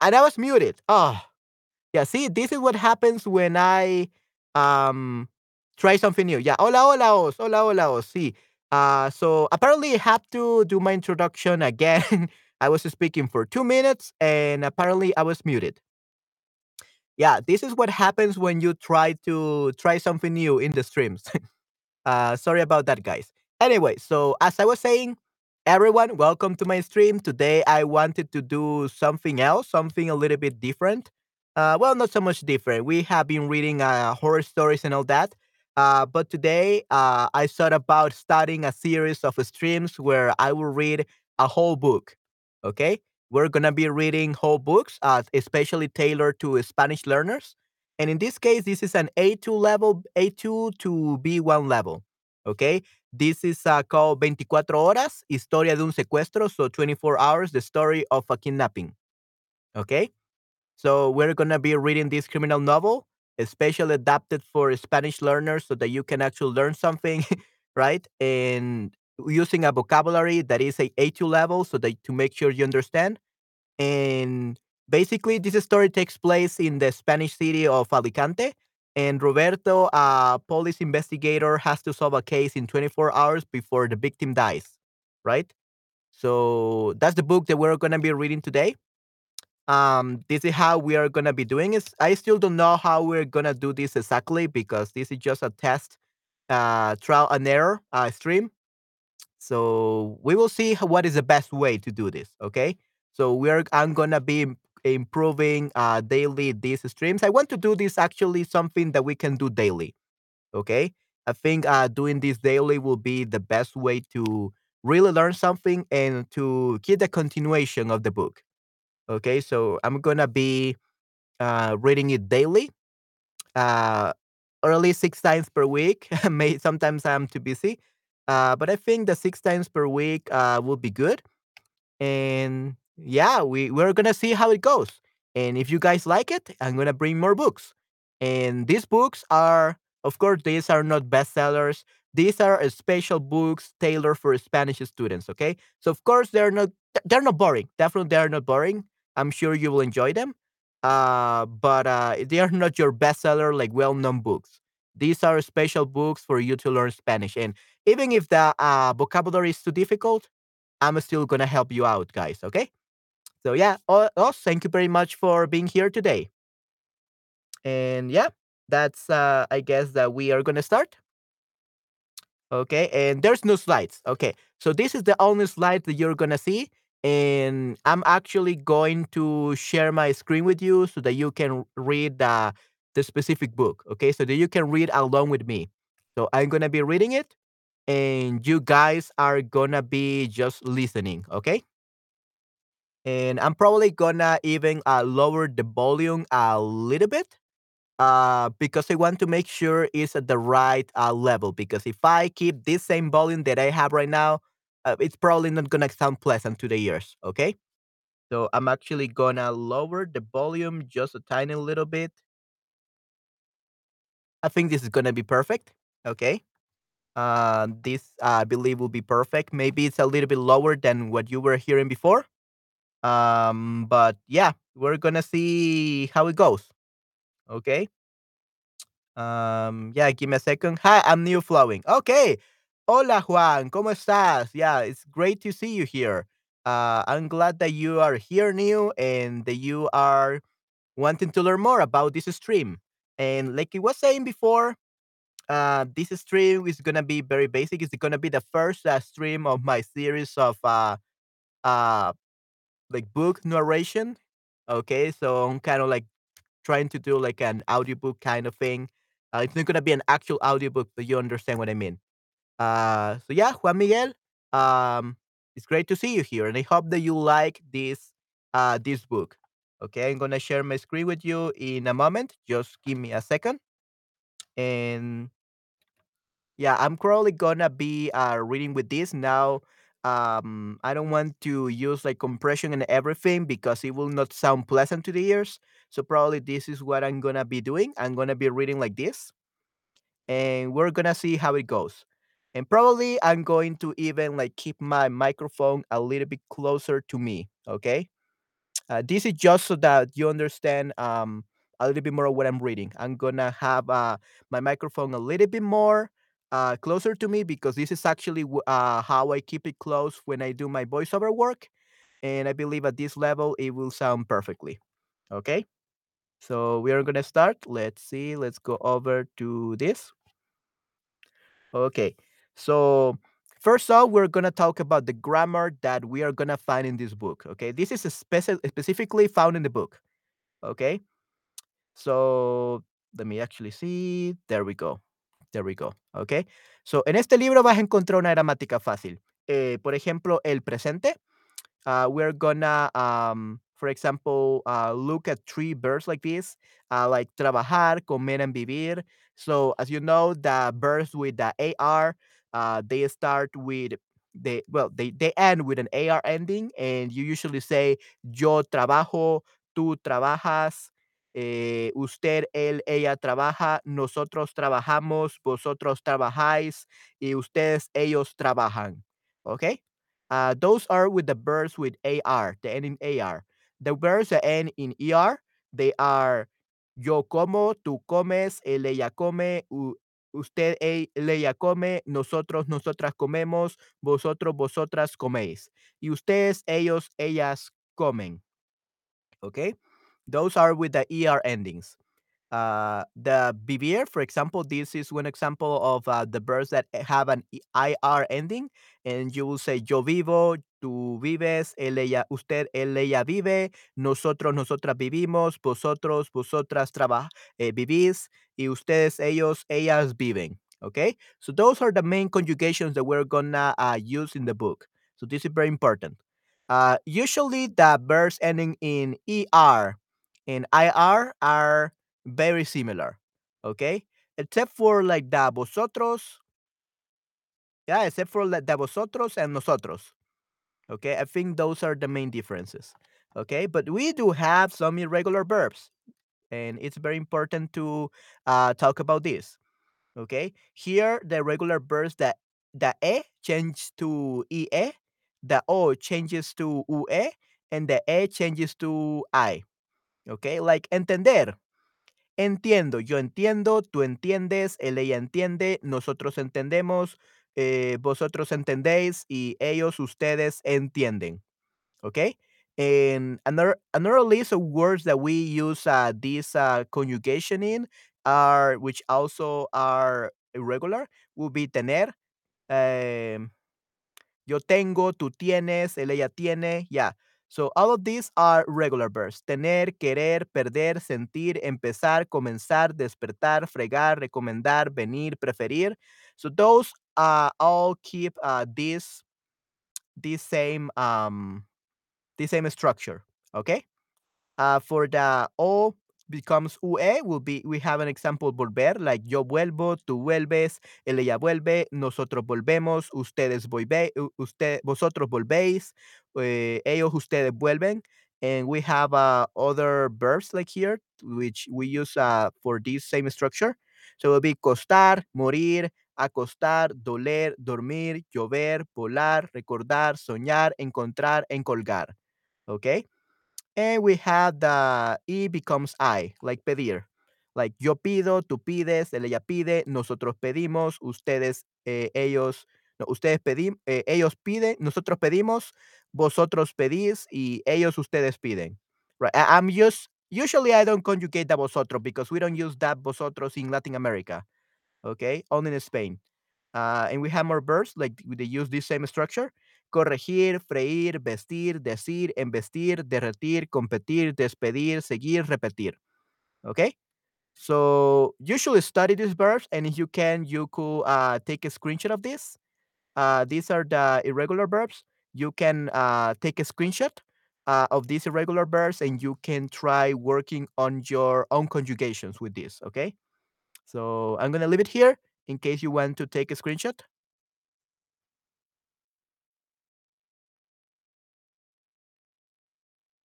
and I was muted. Oh, yeah. See, this is what happens when I um try something new. Yeah. Hola, hola, os. Hola, hola, os. See. Uh, so apparently I have to do my introduction again. I was speaking for two minutes and apparently I was muted. Yeah, this is what happens when you try to try something new in the streams. Uh, sorry about that, guys. Anyway, so as I was saying, everyone, welcome to my stream. Today, I wanted to do something else, something a little bit different. Uh, well, not so much different. We have been reading uh, horror stories and all that. Uh, but today, uh, I thought about starting a series of streams where I will read a whole book. Okay, we're gonna be reading whole books, uh, especially tailored to Spanish learners. And in this case, this is an A2 level, A2 to B1 level. Okay. This is uh, called 24 Horas, Historia de un Secuestro. So 24 hours, the story of a kidnapping. Okay. So we're going to be reading this criminal novel, especially adapted for Spanish learners so that you can actually learn something, right? And using a vocabulary that is a A2 level so that to make sure you understand. And basically, this story takes place in the Spanish city of Alicante. And Roberto, a police investigator, has to solve a case in 24 hours before the victim dies, right? So that's the book that we're going to be reading today. Um, this is how we are going to be doing it. I still don't know how we're going to do this exactly because this is just a test, uh, trial and error uh, stream. So we will see what is the best way to do this. Okay. So we're I'm gonna be improving uh, daily these streams. I want to do this actually something that we can do daily. Okay. I think uh, doing this daily will be the best way to really learn something and to get the continuation of the book. Okay. So I'm gonna be uh, reading it daily. Uh, early six times per week. May sometimes I'm too busy. Uh, but I think the six times per week uh, will be good and yeah, we we're gonna see how it goes. And if you guys like it, I'm gonna bring more books. And these books are, of course, these are not bestsellers. These are special books tailored for Spanish students. Okay, so of course they're not they're not boring. Definitely, they're not boring. I'm sure you will enjoy them. Uh, but uh, they are not your bestseller like well-known books. These are special books for you to learn Spanish. And even if the uh, vocabulary is too difficult, I'm still gonna help you out, guys. Okay. So yeah, oh, oh, thank you very much for being here today. And yeah, that's uh, I guess that we are gonna start. Okay, and there's no slides. Okay, so this is the only slide that you're gonna see, and I'm actually going to share my screen with you so that you can read the the specific book. Okay, so that you can read along with me. So I'm gonna be reading it, and you guys are gonna be just listening. Okay. And I'm probably gonna even uh, lower the volume a little bit uh, because I want to make sure it's at the right uh, level. Because if I keep this same volume that I have right now, uh, it's probably not gonna sound pleasant to the ears. Okay, so I'm actually gonna lower the volume just a tiny little bit. I think this is gonna be perfect. Okay. Uh, this I believe will be perfect. Maybe it's a little bit lower than what you were hearing before. Um, but yeah, we're gonna see how it goes. Okay. Um, yeah, give me a second. Hi, I'm New Flowing. Okay. Hola, Juan. ¿Cómo estás? Yeah, it's great to see you here. Uh, I'm glad that you are here, New, and that you are wanting to learn more about this stream. And like I was saying before, uh, this stream is gonna be very basic. It's gonna be the first uh, stream of my series of uh, uh, like book narration. Okay, so I'm kind of like trying to do like an audiobook kind of thing. Uh, it's not gonna be an actual audiobook, but you understand what I mean. Uh, so yeah, Juan Miguel, um, it's great to see you here, and I hope that you like this uh this book. Okay, I'm gonna share my screen with you in a moment. Just give me a second, and yeah, I'm probably gonna be uh, reading with this now. Um, I don't want to use like compression and everything because it will not sound pleasant to the ears. So probably this is what I'm gonna be doing. I'm gonna be reading like this, and we're gonna see how it goes. And probably I'm going to even like keep my microphone a little bit closer to me. Okay. Uh, this is just so that you understand um, a little bit more of what I'm reading. I'm gonna have uh, my microphone a little bit more uh, closer to me because this is actually uh, how I keep it close when I do my voiceover work. And I believe at this level it will sound perfectly. Okay, so we are gonna start. Let's see. Let's go over to this. Okay, so first off, we're gonna talk about the grammar that we are gonna find in this book. Okay, this is speci- specifically found in the book. Okay, so let me actually see. There we go. There we go. Okay, so en este libro vas a encontrar una gramática fácil. Eh, por ejemplo, el presente. uh, we're gonna um, for example uh, look at three verbs like this uh, like trabajar comer and vivir so as you know the verbs with the ar they start with they well they, they end with an ar ending and you usually say yo trabajo tú trabajas eh, usted él ella trabaja nosotros trabajamos vosotros trabajáis y ustedes ellos trabajan okay uh, those are with the verbs with AR, the ending AR. The verbs that end in ER, they are yo como, tú comes, él, ella come, usted, él, ella come, nosotros, nosotras comemos, vosotros, vosotras coméis. Y ustedes, ellos, ellas comen. Okay? Those are with the ER endings. Uh, the vivir, for example, this is one example of uh, the verbs that have an IR ending, and you will say yo vivo, tú vives, él, ella, usted, él, ella vive, nosotros, nosotras vivimos, vosotros, vosotras traba, eh, vivís, y ustedes, ellos, ellas viven. Okay, so those are the main conjugations that we're gonna uh, use in the book. So this is very important. Uh, usually, the verbs ending in er and ir are very similar, okay? Except for like the vosotros, yeah, except for like the vosotros and nosotros, okay? I think those are the main differences, okay? But we do have some irregular verbs, and it's very important to uh, talk about this, okay? Here, the regular verbs that the e changes to ie, the o changes to ue, and the e changes to i, okay? Like entender. Entiendo, yo entiendo, tú entiendes, ella entiende, nosotros entendemos, eh, vosotros entendéis y ellos, ustedes entienden. Okay? And another another list of words that we use uh, this uh, conjugation in are which also are irregular will be tener, um, yo tengo, tú tienes, él, ella tiene. Yeah. So all of these are regular verbs. Tener, querer, perder, sentir, empezar, comenzar, despertar, fregar, recomendar, venir, preferir. So those uh, all keep uh, this this same um same structure. Okay. Uh, for the O becomes UE, will be we have an example volver, like yo vuelvo, tú vuelves, ella vuelve, nosotros volvemos, ustedes volve, usted, vosotros volvéis, eh, ellos ustedes vuelven. And we have uh, other verbs like here, which we use uh, for this same structure. So it will be costar, morir, acostar, doler, dormir, llover, volar, recordar, soñar, encontrar, encolgar. Okay? And we have the E becomes I, like pedir. Like yo pido, tú pides, él ella pide, nosotros pedimos, ustedes, eh, ellos, no, ustedes pedimos, ellos piden, nosotros pedimos, vosotros pedís y ellos, ustedes piden. Right. I'm just usually I don't conjugate the vosotros because we don't use that vosotros in Latin America. Okay, only in Spain. Uh, and we have more verbs like they use this same structure. Corregir, freír, vestir, decir, embestir, derretir, competir, despedir, seguir, repetir. Okay? So should study these verbs, and if you can, you could uh, take a screenshot of this. Uh, these are the irregular verbs. You can uh, take a screenshot uh, of these irregular verbs, and you can try working on your own conjugations with this. Okay? So I'm gonna leave it here in case you want to take a screenshot.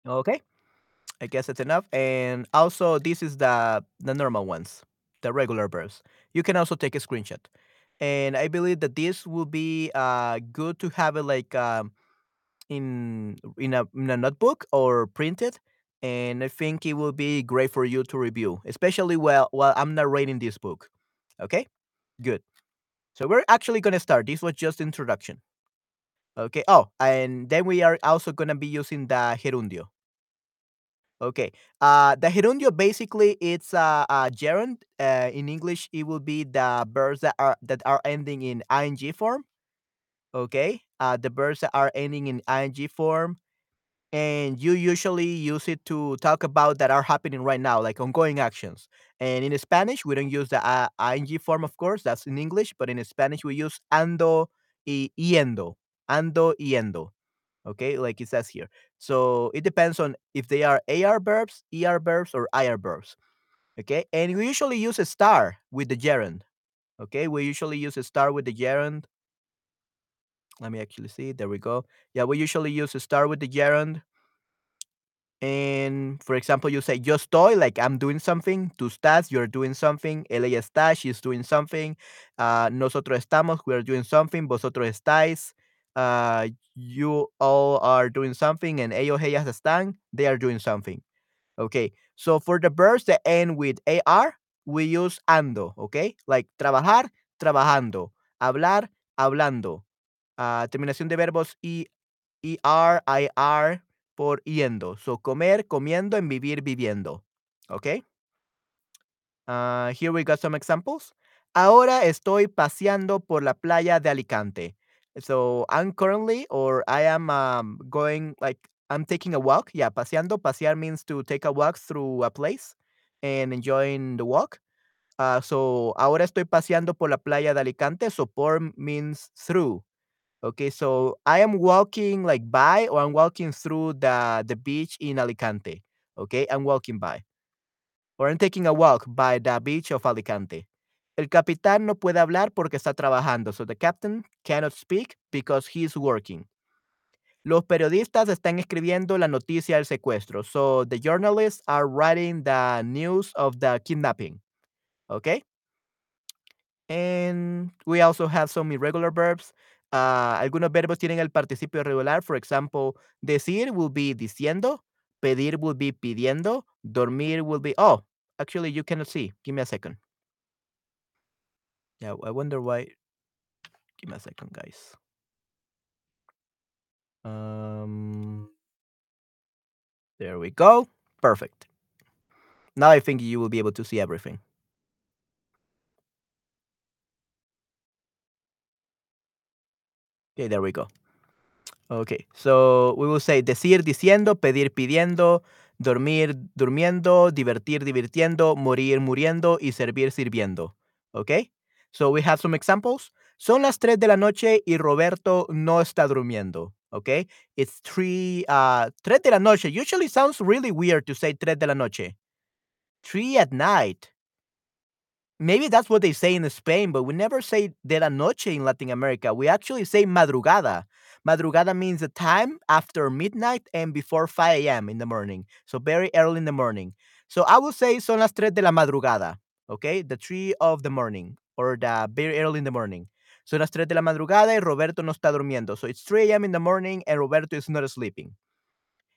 Okay. I guess that's enough. And also, this is the the normal ones, the regular verbs. You can also take a screenshot. And I believe that this will be uh, good to have it like um, in in a in a notebook or printed, and I think it will be great for you to review, especially while while I'm narrating this book. Okay, good. So we're actually gonna start. This was just introduction. Okay. Oh, and then we are also gonna be using the gerundio. Okay. Uh, the gerundio basically it's a, a gerund. Uh, in English, it will be the verbs that are that are ending in ing form. Okay. Uh, the verbs that are ending in ing form, and you usually use it to talk about that are happening right now, like ongoing actions. And in Spanish, we don't use the uh, ing form, of course. That's in English, but in Spanish, we use ando y yendo, ando yendo. Okay, like it says here. So it depends on if they are AR verbs, ER verbs, or IR verbs. Okay, and we usually use estar with the gerund. Okay, we usually use estar with the gerund. Let me actually see. There we go. Yeah, we usually use estar with the gerund. And for example, you say yo estoy, like I'm doing something. Tú estás, you're doing something. Ella está, she's doing something. Uh, nosotros estamos, we're doing something. Vosotros estáis. Uh, you all are doing something. And ellos, ellas están, they are doing something. Okay. So for the verbs that end with AR, we use ando. Okay. Like trabajar, trabajando. Hablar, hablando. Uh, terminación de verbos ER, IR por yendo. So comer, comiendo, and vivir, viviendo. Okay. Uh, here we got some examples. Ahora estoy paseando por la playa de Alicante. So I'm currently, or I am um, going, like, I'm taking a walk. Yeah, paseando. Pasear means to take a walk through a place and enjoying the walk. Uh, so ahora estoy paseando por la playa de Alicante. So por means through. Okay, so I am walking like by or I'm walking through the the beach in Alicante. Okay, I'm walking by. Or I'm taking a walk by the beach of Alicante. El capitán no puede hablar porque está trabajando. So the captain cannot speak because he's working. Los periodistas están escribiendo la noticia del secuestro. So the journalists are writing the news of the kidnapping. Okay? And we also have some irregular verbs. Uh, algunos verbos tienen el participio irregular. For example, decir will be diciendo, pedir will be pidiendo, dormir will be. Oh, actually, you cannot see. Give me a second. Yeah, I wonder why. Give me a second, guys. Um, there we go. Perfect. Now I think you will be able to see everything. Okay, there we go. Okay, so we will say decir diciendo, pedir pidiendo, dormir durmiendo, divertir divirtiendo, morir muriendo y servir sirviendo. Okay, so we have some examples. Son las 3 de la noche y Roberto no está durmiendo. Okay, it's 3, uh, 3 de la noche. Usually sounds really weird to say 3 de la noche. 3 at night. Maybe that's what they say in Spain, but we never say de la noche in Latin America. We actually say madrugada. Madrugada means the time after midnight and before 5 a.m. in the morning. So very early in the morning. So I will say son las tres de la madrugada. Okay, the three of the morning or the very early in the morning. Son las tres de la madrugada y Roberto no está durmiendo. So it's 3 a.m. in the morning and Roberto is not sleeping.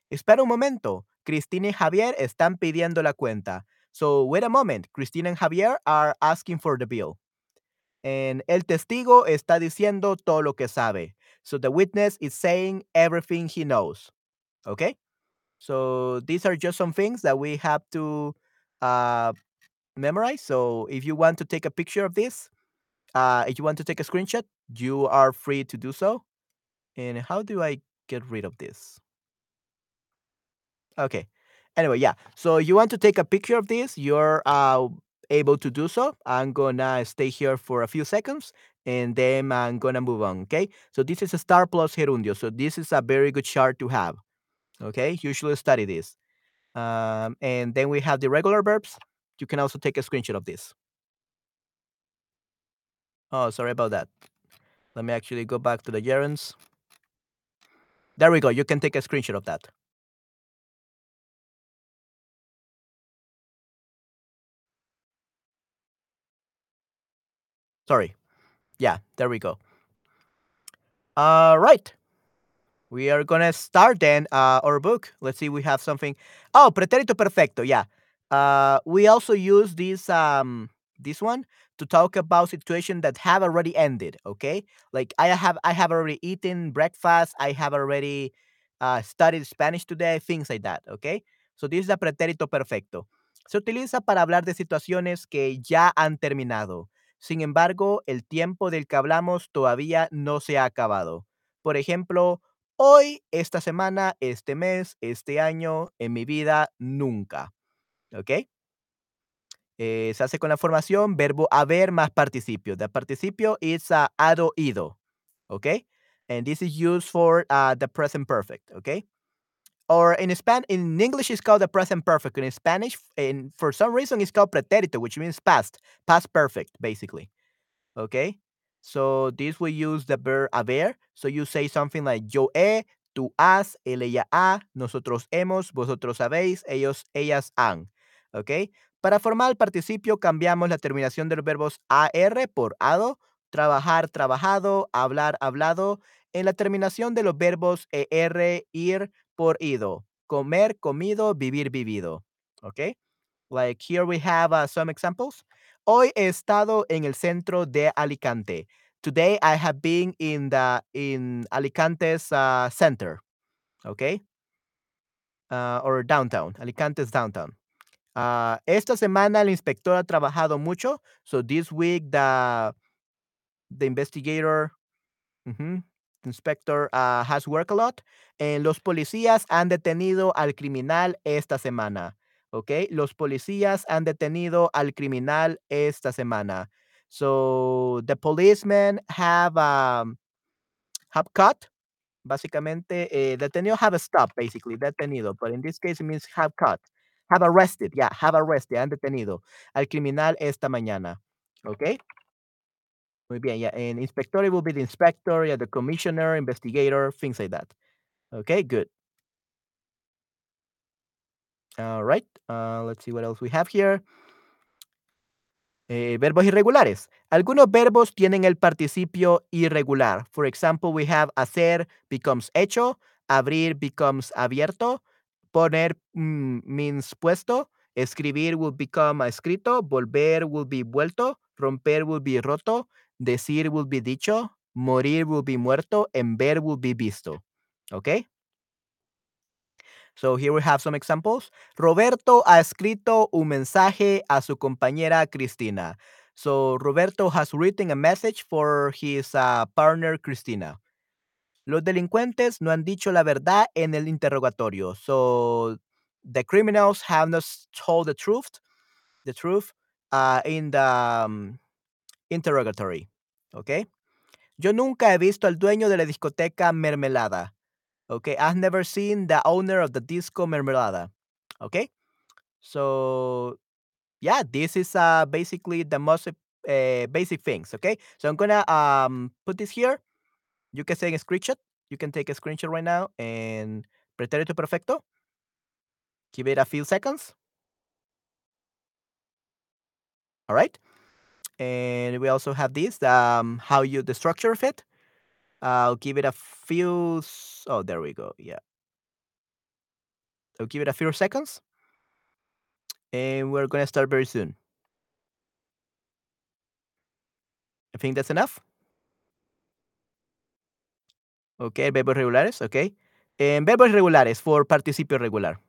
Espera un momento. Cristina y Javier están pidiendo la cuenta. So wait a moment. Cristina and Javier are asking for the bill. And el testigo está diciendo todo lo que sabe. So the witness is saying everything he knows. Okay? So these are just some things that we have to uh, memorize. So if you want to take a picture of this, uh, if you want to take a screenshot, you are free to do so. And how do I get rid of this? Okay. Anyway, yeah. So you want to take a picture of this, you're uh, able to do so. I'm gonna stay here for a few seconds and then I'm gonna move on. Okay. So this is estar plus gerundio. So this is a very good chart to have. Okay. Usually study this. Um, and then we have the regular verbs. You can also take a screenshot of this. Oh, sorry about that. Let me actually go back to the gerunds. There we go. You can take a screenshot of that. Sorry. Yeah, there we go. All right. We are gonna start then uh, our book. Let's see, we have something. Oh, pretérito perfecto. Yeah. Uh, we also use this um this one to talk about situation that have already ended. Okay, like I have I have already eaten breakfast. I have already uh, studied Spanish today. Things like that. Okay. So this is a pretérito perfecto. Se utiliza para hablar de situaciones que ya han terminado. Sin embargo, el tiempo del que hablamos todavía no se ha acabado. Por ejemplo, Hoy, esta semana, este mes, este año, en mi vida, nunca, ¿ok? Eh, se hace con la formación verbo haber más participio. The participio is uh, ado ido, ¿ok? And this is used for uh, the present perfect, ¿ok? Or in Span in English, it's called the present perfect. In Spanish, and for some reason, it's called pretérito, which means past, past perfect, basically. Okay. So this we use the verb haber. So you say something like yo he, tú has, él, ella ha, nosotros hemos, vosotros habéis, ellos, ellas han. Okay. Para formar el participio cambiamos la terminación de los verbos AR por ADO, trabajar, trabajado, hablar, hablado. En la terminación de los verbos ER, ir por ido, comer, comido, vivir, vivido. Okay. Like here we have uh, some examples. Hoy he estado en el centro de Alicante. Today I have been in the in Alicante's uh, center, okay, uh, or downtown. Alicante's downtown. Uh, esta semana el inspector ha trabajado mucho. So this week the the investigator. Inspector ah, has worked a lot. Eh, los policías han detenido al criminal esta semana. ¿Ok? Los policías han detenido al criminal esta semana. So, the policemen have, um, have caught, básicamente, eh, detenido, have stopped, basically, detenido. But in this case, it means have caught. Have arrested, yeah, have arrested, han detenido al criminal esta mañana. ¿Ok? Muy bien, yeah. And inspector will be the inspector, yeah, the commissioner, investigator, things like that. Okay, good. All right. Uh, let's see what else we have here. Eh, verbos irregulares. Algunos verbos tienen el participio irregular. For example, we have hacer becomes hecho, abrir becomes abierto, poner mm, means puesto, escribir will become escrito, volver will be vuelto, romper will be roto, decir will be dicho, morir will be muerto, and ver will be visto. Okay? So here we have some examples. Roberto ha escrito un mensaje a su compañera Cristina. So Roberto has written a message for his uh, partner Cristina. Los delincuentes no han dicho la verdad en el interrogatorio. So the criminals have not told the truth, the truth uh, in the um, interrogatory. Okay. Yo nunca he visto al dueño de la discoteca Mermelada. Okay, I've never seen the owner of the disco Mermelada. Okay, so yeah, this is uh basically the most uh, basic things. Okay, so I'm gonna um put this here. You can take a screenshot. You can take a screenshot right now and pretérito perfecto. Give it a few seconds. All right, and we also have this um how you the structure of it. I'll give it a few. Oh, there we go. Yeah, I'll give it a few seconds, and we're gonna start very soon. I think that's enough. Ok, verbos regulares, ok. En verbos regulares, for participio regular.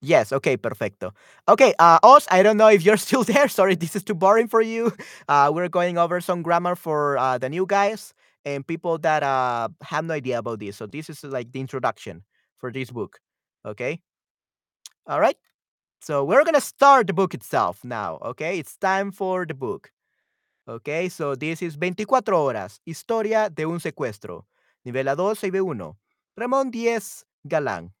Yes, okay, perfecto. Okay, uh, Oz, I don't know if you're still there. Sorry, this is too boring for you. Uh, we're going over some grammar for uh, the new guys and people that uh, have no idea about this. So this is like the introduction for this book. Okay. All right. So we're gonna start the book itself now. Okay, it's time for the book. Okay, so this is 24 horas. Historia de un secuestro. Nivel A2, B1. Ramón Díez Galán.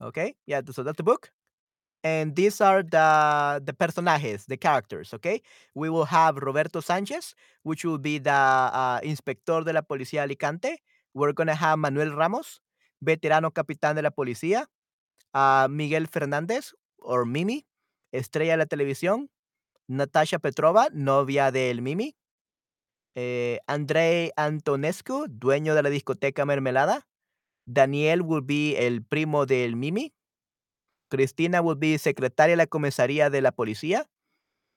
Okay, yeah, so that's the book. And these are the the personajes, the characters, okay? We will have Roberto Sánchez, which will be the uh, inspector de la policía Alicante. We're gonna have Manuel Ramos, veterano capitán de la policía. Uh, Miguel Fernández, or Mimi, estrella de la televisión. Natasha Petrova, novia del Mimi. Eh, Andrei Antonescu, dueño de la discoteca Mermelada. Daniel will be el primo del Mimi. Cristina will be secretaria de la comisaría de la policía.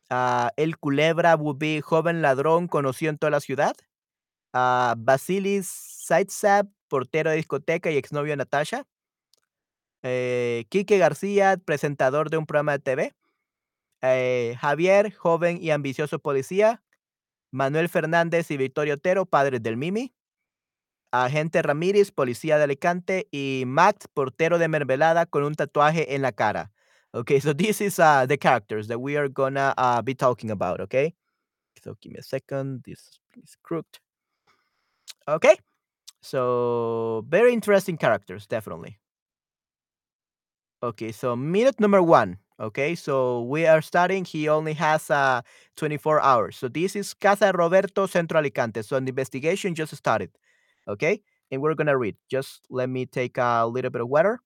Ah, el Culebra will be joven ladrón conocido en toda la ciudad. Ah, Basilis Saitsab, portero de discoteca y exnovio de Natasha. Eh, Quique García, presentador de un programa de TV. Eh, Javier, joven y ambicioso policía. Manuel Fernández y Victorio Otero, padres del Mimi. Agente Ramírez, policía de Alicante. Y Max, portero de Mermelada con un tatuaje en la cara. Okay, so this is uh, the characters that we are gonna uh, be talking about, okay? So give me a second. This is crooked. Okay, so very interesting characters, definitely. Okay, so minute number one. Okay, so we are starting. He only has uh 24 hours. So this is Casa Roberto Centro Alicante. So the investigation just started. Okay, and we're gonna read. Just let me take a little bit of water.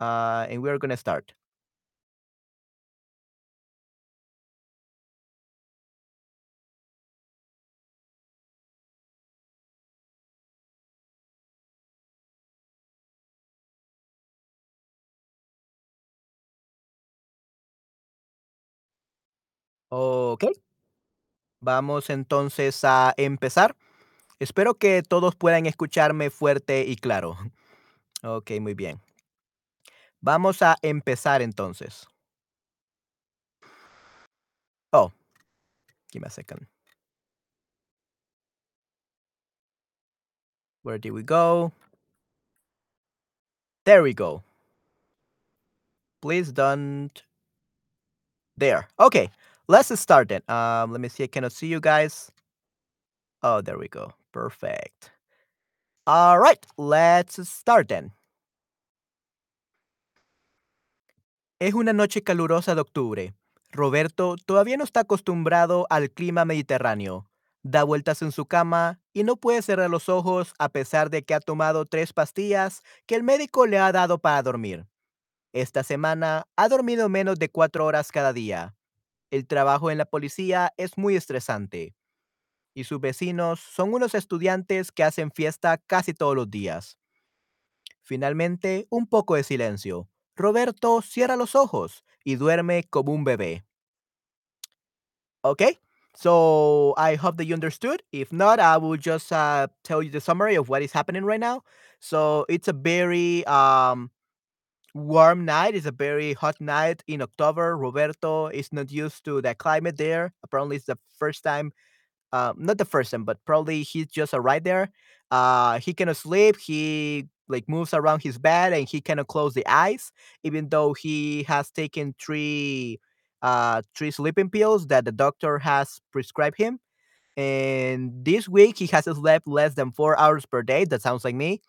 Uh, and we're gonna start. Ok, vamos entonces a empezar. Espero que todos puedan escucharme fuerte y claro. Ok, muy bien. Vamos a empezar entonces. Oh, give me a second. Where did we go? There we go. Please don't. There. Okay, let's start it. Um, let me see. I cannot see you guys. Oh, there we go. Perfect. All right, let's start then. Es una noche calurosa de octubre. Roberto todavía no está acostumbrado al clima mediterráneo. Da vueltas en su cama y no puede cerrar los ojos a pesar de que ha tomado tres pastillas que el médico le ha dado para dormir. Esta semana ha dormido menos de cuatro horas cada día. El trabajo en la policía es muy estresante. Y sus vecinos son unos estudiantes que hacen fiesta casi todos los días. Finalmente, un poco de silencio. Roberto cierra los ojos y duerme como un bebé. Okay, so I hope that you understood. If not, I will just uh, tell you the summary of what is happening right now. So it's a very um, warm night. It's a very hot night in October. Roberto is not used to the climate there. Apparently, it's the first time uh, not the first time, but probably he's just arrived there. Uh, he cannot sleep. He like moves around his bed and he cannot close the eyes, even though he has taken three uh three sleeping pills that the doctor has prescribed him. And this week he has slept less than four hours per day. That sounds like me.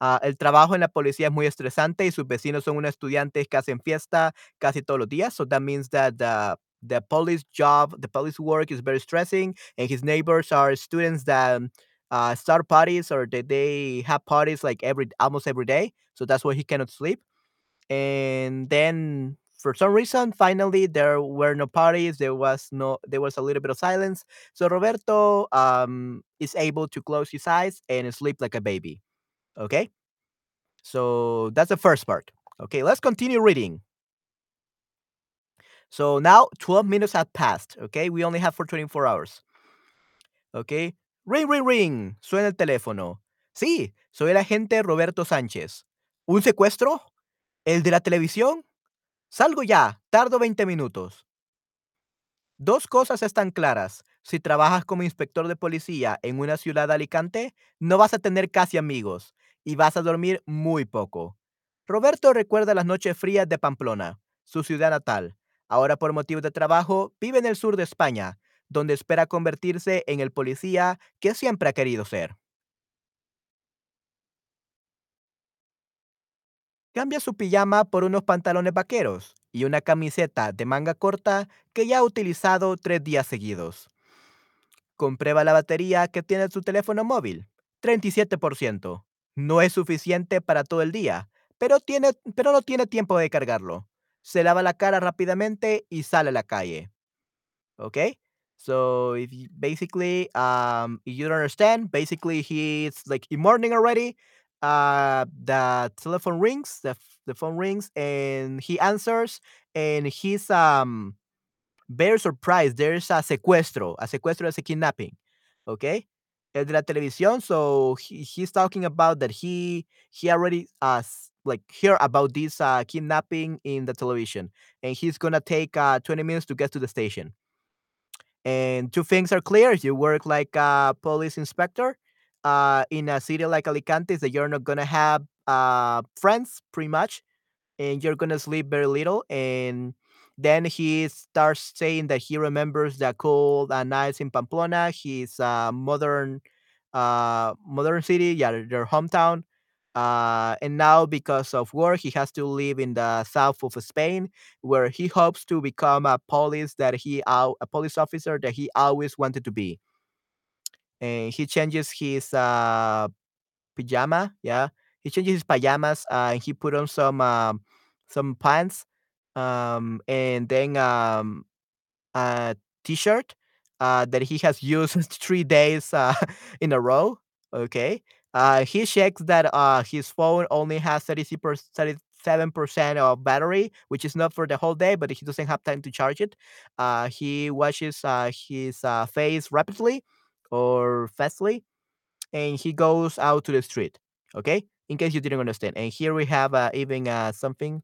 Ah, el trabajo en la policía es muy estresante y sus vecinos son unos estudiantes que hacen fiesta casi todos los días. So that means that the the police job, the police work is very stressing, and his neighbors are students that uh, start parties or that they have parties like every almost every day. So that's why he cannot sleep. And then for some reason, finally there were no parties. There was no there was a little bit of silence. So Roberto um, is able to close his eyes and sleep like a baby. Okay. So that's the first part. Okay, let's continue reading. So now 12 minutes have passed. Okay, we only have for 24 hours. Okay, ring, ring, ring. Suena el teléfono. Sí, soy el agente Roberto Sánchez. ¿Un secuestro? ¿El de la televisión? Salgo ya, tardo 20 minutos. Dos cosas están claras. Si trabajas como inspector de policía en una ciudad de Alicante, no vas a tener casi amigos y vas a dormir muy poco. Roberto recuerda las noches frías de Pamplona, su ciudad natal. Ahora por motivos de trabajo vive en el sur de España, donde espera convertirse en el policía que siempre ha querido ser. Cambia su pijama por unos pantalones vaqueros y una camiseta de manga corta que ya ha utilizado tres días seguidos. Comprueba la batería que tiene su teléfono móvil. 37%. No es suficiente para todo el día, pero, tiene, pero no tiene tiempo de cargarlo. Se lava la cara rápidamente y sale a la calle. ¿Ok? So if basically, um, if you don't understand, basically he's like in morning already. Uh, the telephone rings, the the phone rings, and he answers, and he's um very surprised. There's a secuestro. A secuestro is a kidnapping. Okay. El de la televisión. So he, he's talking about that he he already uh like hear about this uh kidnapping in the television, and he's gonna take uh 20 minutes to get to the station. And two things are clear: you work like a police inspector uh in a city like Alicante, that you're not gonna have uh friends, pretty much and you're gonna sleep very little. And then he starts saying that he remembers the cold uh, nights in Pamplona, his uh, modern, uh, modern city, yeah, their hometown. Uh, and now, because of work, he has to live in the south of Spain, where he hopes to become a police that he al- a police officer that he always wanted to be. And he changes his uh, pajama, yeah. He changes his pajamas, uh, and he put on some um, some pants, um, and then um, a t-shirt uh, that he has used three days uh, in a row. Okay, uh, he checks that uh, his phone only has 37 percent of battery, which is not for the whole day, but he doesn't have time to charge it. Uh, he washes uh, his uh, face rapidly or fastly and he goes out to the street. Okay, in case you didn't understand. And here we have uh, even uh, something.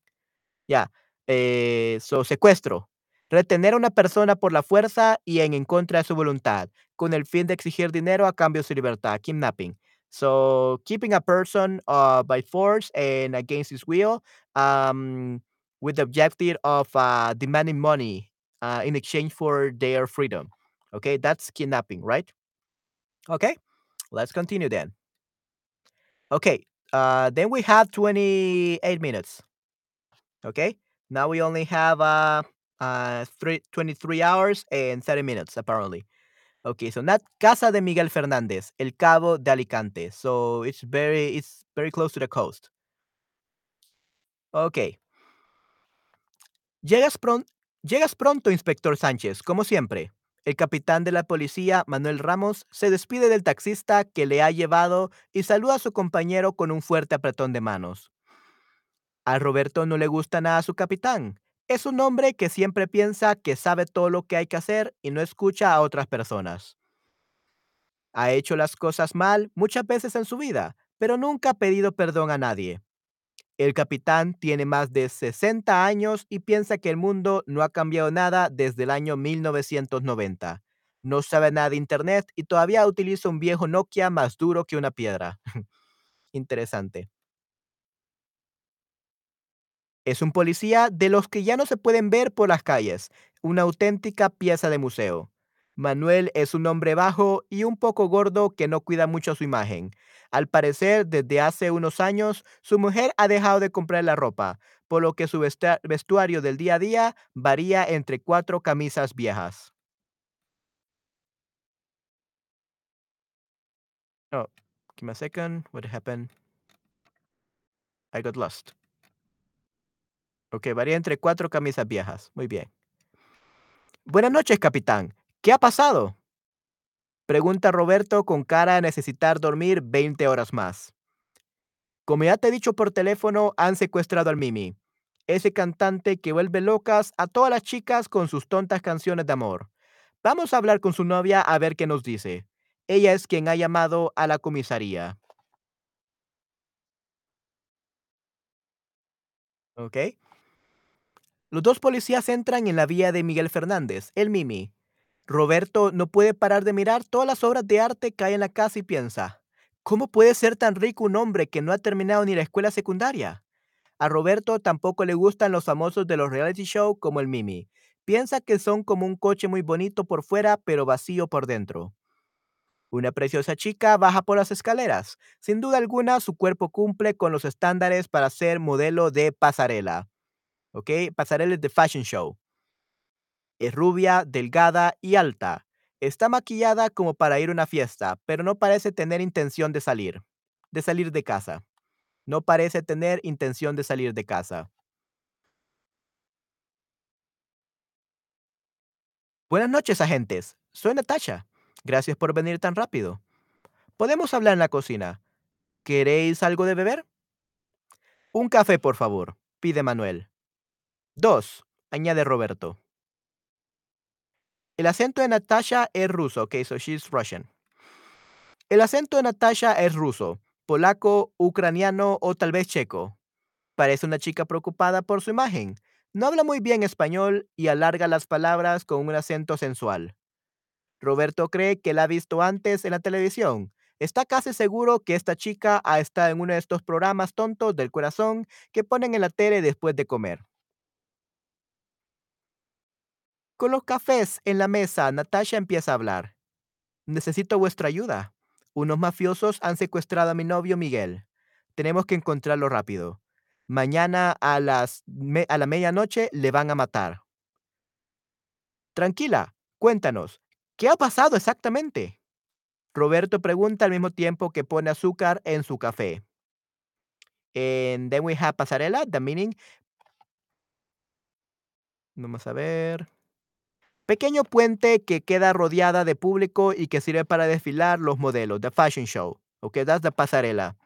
Yeah. Eh, so secuestro. Retener a una persona por la fuerza y en, en contra de su voluntad, con el fin de exigir dinero a cambio de su libertad. Kidnapping. So keeping a person uh, by force and against his will, um, with the objective of uh, demanding money uh, in exchange for their freedom. Okay, that's kidnapping, right? Okay, let's continue then. Okay. Uh, then we have 28 minutes. Okay. Now we only have uh, uh, three, 23 hours and 30 minutes, apparently. Okay. So not Casa de Miguel Fernández, El Cabo de Alicante. So it's very, it's very close to the coast. Okay. Llegas, pron- Llegas pronto, inspector Sánchez, como siempre. El capitán de la policía, Manuel Ramos, se despide del taxista que le ha llevado y saluda a su compañero con un fuerte apretón de manos. A Roberto no le gusta nada su capitán. Es un hombre que siempre piensa que sabe todo lo que hay que hacer y no escucha a otras personas. Ha hecho las cosas mal muchas veces en su vida, pero nunca ha pedido perdón a nadie. El capitán tiene más de 60 años y piensa que el mundo no ha cambiado nada desde el año 1990. No sabe nada de Internet y todavía utiliza un viejo Nokia más duro que una piedra. Interesante. Es un policía de los que ya no se pueden ver por las calles, una auténtica pieza de museo. Manuel es un hombre bajo y un poco gordo que no cuida mucho su imagen. Al parecer, desde hace unos años, su mujer ha dejado de comprar la ropa, por lo que su vestua- vestuario del día a día varía entre cuatro camisas viejas. Oh, give me a second. What happened? I got lost. Ok, varía entre cuatro camisas viejas. Muy bien. Buenas noches, capitán. ¿Qué ha pasado? Pregunta Roberto con cara a necesitar dormir 20 horas más. Como ya te he dicho por teléfono, han secuestrado al Mimi, ese cantante que vuelve locas a todas las chicas con sus tontas canciones de amor. Vamos a hablar con su novia a ver qué nos dice. Ella es quien ha llamado a la comisaría. ¿Ok? Los dos policías entran en la vía de Miguel Fernández, el Mimi. Roberto no puede parar de mirar todas las obras de arte que hay en la casa y piensa, ¿cómo puede ser tan rico un hombre que no ha terminado ni la escuela secundaria? A Roberto tampoco le gustan los famosos de los reality show como el Mimi. Piensa que son como un coche muy bonito por fuera pero vacío por dentro. Una preciosa chica baja por las escaleras. Sin duda alguna, su cuerpo cumple con los estándares para ser modelo de pasarela. ¿Ok? Pasarelas de fashion show. Es rubia, delgada y alta. Está maquillada como para ir a una fiesta, pero no parece tener intención de salir. De salir de casa. No parece tener intención de salir de casa. Buenas noches, agentes. soy Natasha. Gracias por venir tan rápido. Podemos hablar en la cocina. ¿Queréis algo de beber? Un café, por favor, pide Manuel. Dos, añade Roberto. El acento de Natasha es ruso, ok, so she's Russian. El acento de Natasha es ruso, polaco, ucraniano o tal vez checo. Parece una chica preocupada por su imagen. No habla muy bien español y alarga las palabras con un acento sensual. Roberto cree que la ha visto antes en la televisión. Está casi seguro que esta chica ha estado en uno de estos programas tontos del corazón que ponen en la tele después de comer. Con los cafés en la mesa, Natasha empieza a hablar. Necesito vuestra ayuda. Unos mafiosos han secuestrado a mi novio Miguel. Tenemos que encontrarlo rápido. Mañana a, las a la medianoche le van a matar. Tranquila, cuéntanos, ¿qué ha pasado exactamente? Roberto pregunta al mismo tiempo que pone azúcar en su café. And then we have pasarela, the meaning. Vamos a ver. Pequeño puente que queda rodeada de público y que sirve para desfilar los modelos, the fashion show. Okay, that's the pasarela.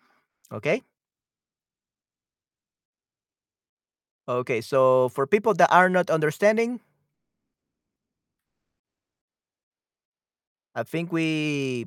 Okay. Okay, so for people that are not understanding, I think we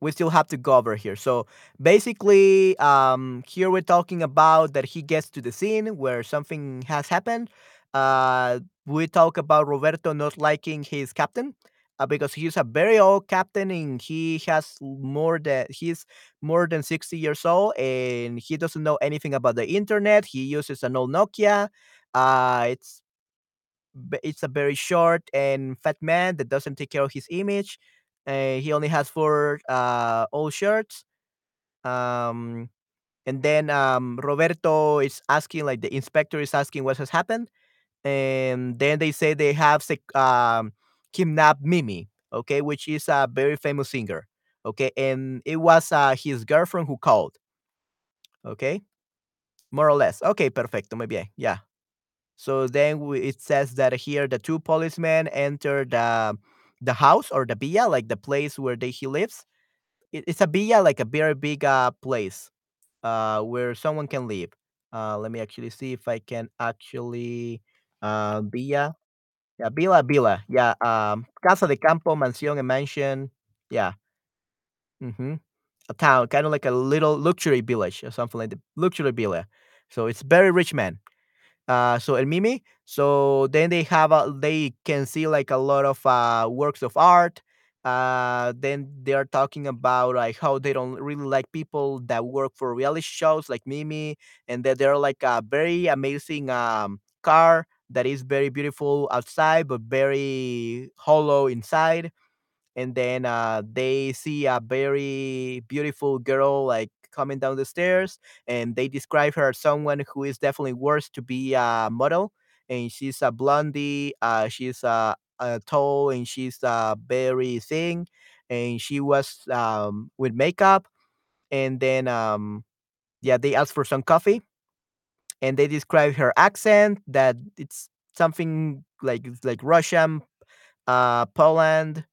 we still have to go over here. So basically, um, here we're talking about that he gets to the scene where something has happened. Uh, we talk about Roberto not liking his captain uh, because he's a very old captain and he has more than he's more than 60 years old and he doesn't know anything about the internet. He uses an old Nokia. Uh, it's it's a very short and fat man that doesn't take care of his image. Uh, he only has four uh, old shirts. Um, and then um, Roberto is asking, like the inspector is asking what has happened. And then they say they have sec- um, kidnapped Mimi, okay, which is a very famous singer, okay. And it was uh, his girlfriend who called, okay, more or less. Okay, perfecto, muy bien, yeah. So then we, it says that here the two policemen enter the the house or the villa, like the place where they, he lives. It, it's a villa, like a very big uh, place uh, where someone can live. Uh, let me actually see if I can actually uh, villa, yeah, villa, villa, yeah, um, casa de campo, mansión, a mansion, yeah, hmm a town, kind of like a little luxury village or something like the luxury villa. So it's very rich man. Uh, so El Mimi. So then they have a, they can see like a lot of uh, works of art. Uh, then they are talking about like how they don't really like people that work for reality shows like Mimi, and that they're like a very amazing um, car that is very beautiful outside but very hollow inside. And then uh, they see a very beautiful girl like coming down the stairs and they describe her as someone who is definitely worth to be a model. And she's a blondie uh, she's uh, uh, tall and she's uh, very thin. And she was um, with makeup. And then um, yeah they asked for some coffee and they describe her accent that it's something like it's like russian uh, poland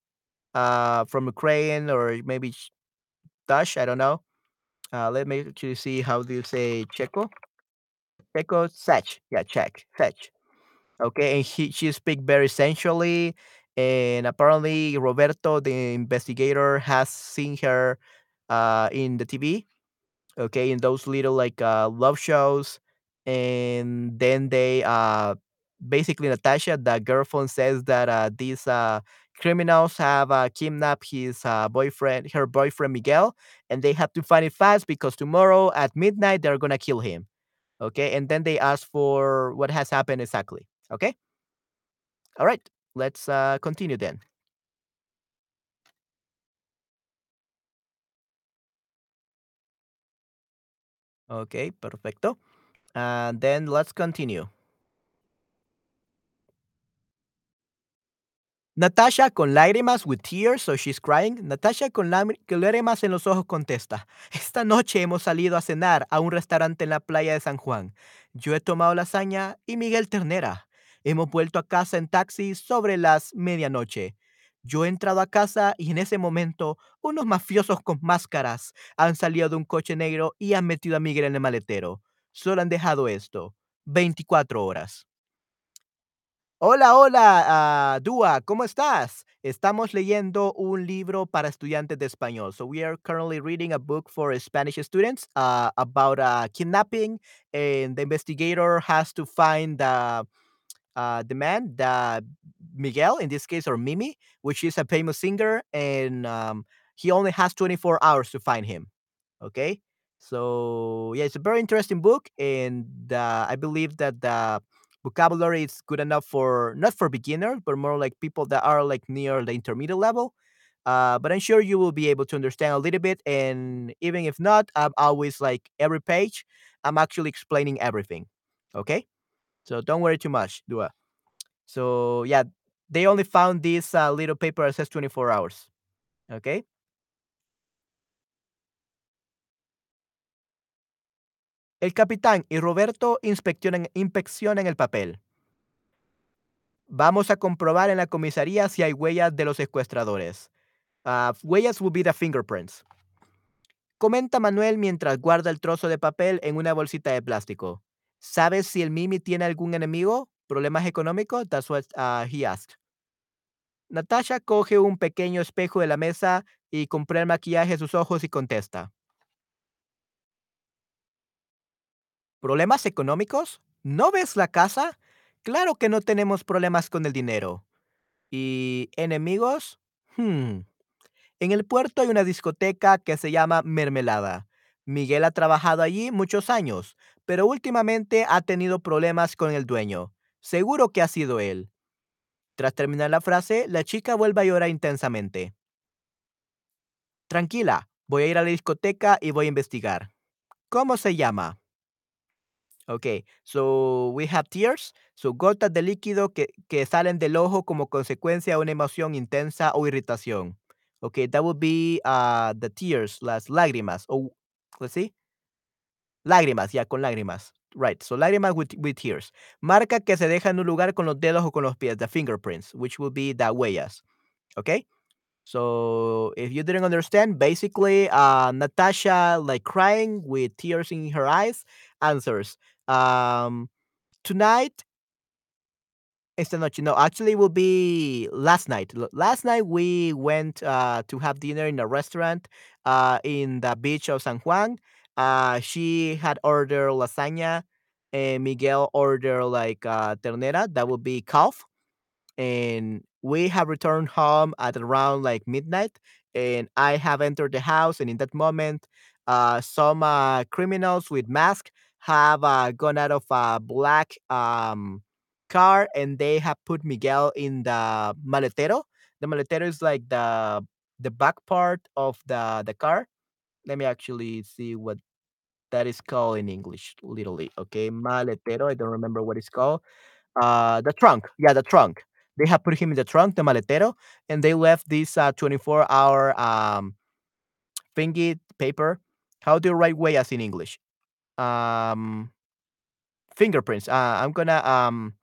uh, from Ukraine or maybe Dutch. I don't know. Uh, let me actually see how do you say Checo? Checo, Czech. Yeah, Czech, Czech. Okay, and he she speak very sensually, and apparently Roberto, the investigator, has seen her uh, in the TV okay in those little like uh love shows and then they uh basically natasha the girlfriend says that uh these uh criminals have uh kidnapped his uh boyfriend her boyfriend miguel and they have to find it fast because tomorrow at midnight they're gonna kill him okay? And then they ask for what has happened exactly okay? All right let's uh continue then. Okay perfecto and then let's continue Natasha con lágrimas, with tears, so she's crying. Natasha con lágrimas en los ojos contesta: Esta noche hemos salido a cenar a un restaurante en la playa de San Juan. Yo he tomado lasaña y Miguel ternera. Hemos vuelto a casa en taxi sobre las medianoche. Yo he entrado a casa y en ese momento unos mafiosos con máscaras han salido de un coche negro y han metido a Miguel en el maletero. Solo han dejado esto, 24 horas. Hola, hola, ah, Dua, ¿cómo estás? Estamos leyendo un libro para estudiantes de español. So we are currently reading a book for Spanish students uh, about uh, kidnapping, and the investigator has to find the uh, the man, the Miguel in this case, or Mimi, which is a famous singer, and um, he only has 24 hours to find him. Okay, so yeah, it's a very interesting book, and uh, I believe that the vocabulary is good enough for not for beginners, but more like people that are like near the intermediate level. Uh, but I'm sure you will be able to understand a little bit, and even if not, I'm always like every page, I'm actually explaining everything. Okay, so don't worry too much, Dua. So yeah, they only found this uh, little paper that says 24 hours. Okay. El capitán y Roberto inspeccionan, el papel. Vamos a comprobar en la comisaría si hay huellas de los secuestradores. Uh, huellas will be the fingerprints. Comenta Manuel mientras guarda el trozo de papel en una bolsita de plástico. ¿Sabes si el Mimi tiene algún enemigo? ¿Problemas económicos? That's what uh, he asked. Natasha coge un pequeño espejo de la mesa y comprueba el maquillaje de sus ojos y contesta. ¿Problemas económicos? ¿No ves la casa? Claro que no tenemos problemas con el dinero. ¿Y enemigos? Hmm. En el puerto hay una discoteca que se llama Mermelada. Miguel ha trabajado allí muchos años, pero últimamente ha tenido problemas con el dueño. Seguro que ha sido él. Tras terminar la frase, la chica vuelve a llorar intensamente. Tranquila, voy a ir a la discoteca y voy a investigar. ¿Cómo se llama? Okay, so we have tears, so gotas de líquido que, que salen del ojo como consecuencia de una emoción intensa o irritación. Okay, that would be uh, the tears, las lágrimas. Oh, let's see. Lágrimas, ya, con lágrimas. Right, so lágrimas with, with tears. Marca que se deja en un lugar con los dedos o con los pies, the fingerprints, which would be the huellas. Okay? So if you didn't understand, basically, uh, Natasha, like crying with tears in her eyes, answers, um, tonight, esta noche. No, actually, it will be last night. Last night, we went uh, to have dinner in a restaurant uh, in the beach of San Juan. Uh, she had ordered lasagna, and Miguel ordered like uh, ternera, that would be calf and we have returned home at around like midnight and i have entered the house and in that moment uh, some uh, criminals with masks have uh, gone out of a black um, car and they have put miguel in the maletero the maletero is like the the back part of the the car let me actually see what that is called in english literally okay maletero i don't remember what it's called uh, the trunk. Yeah, the trunk. They have put him in the trunk, the maletero, and they left this uh, 24 hour um, thingy paper. How do you write huellas in English? Um, fingerprints. Uh, I'm gonna um,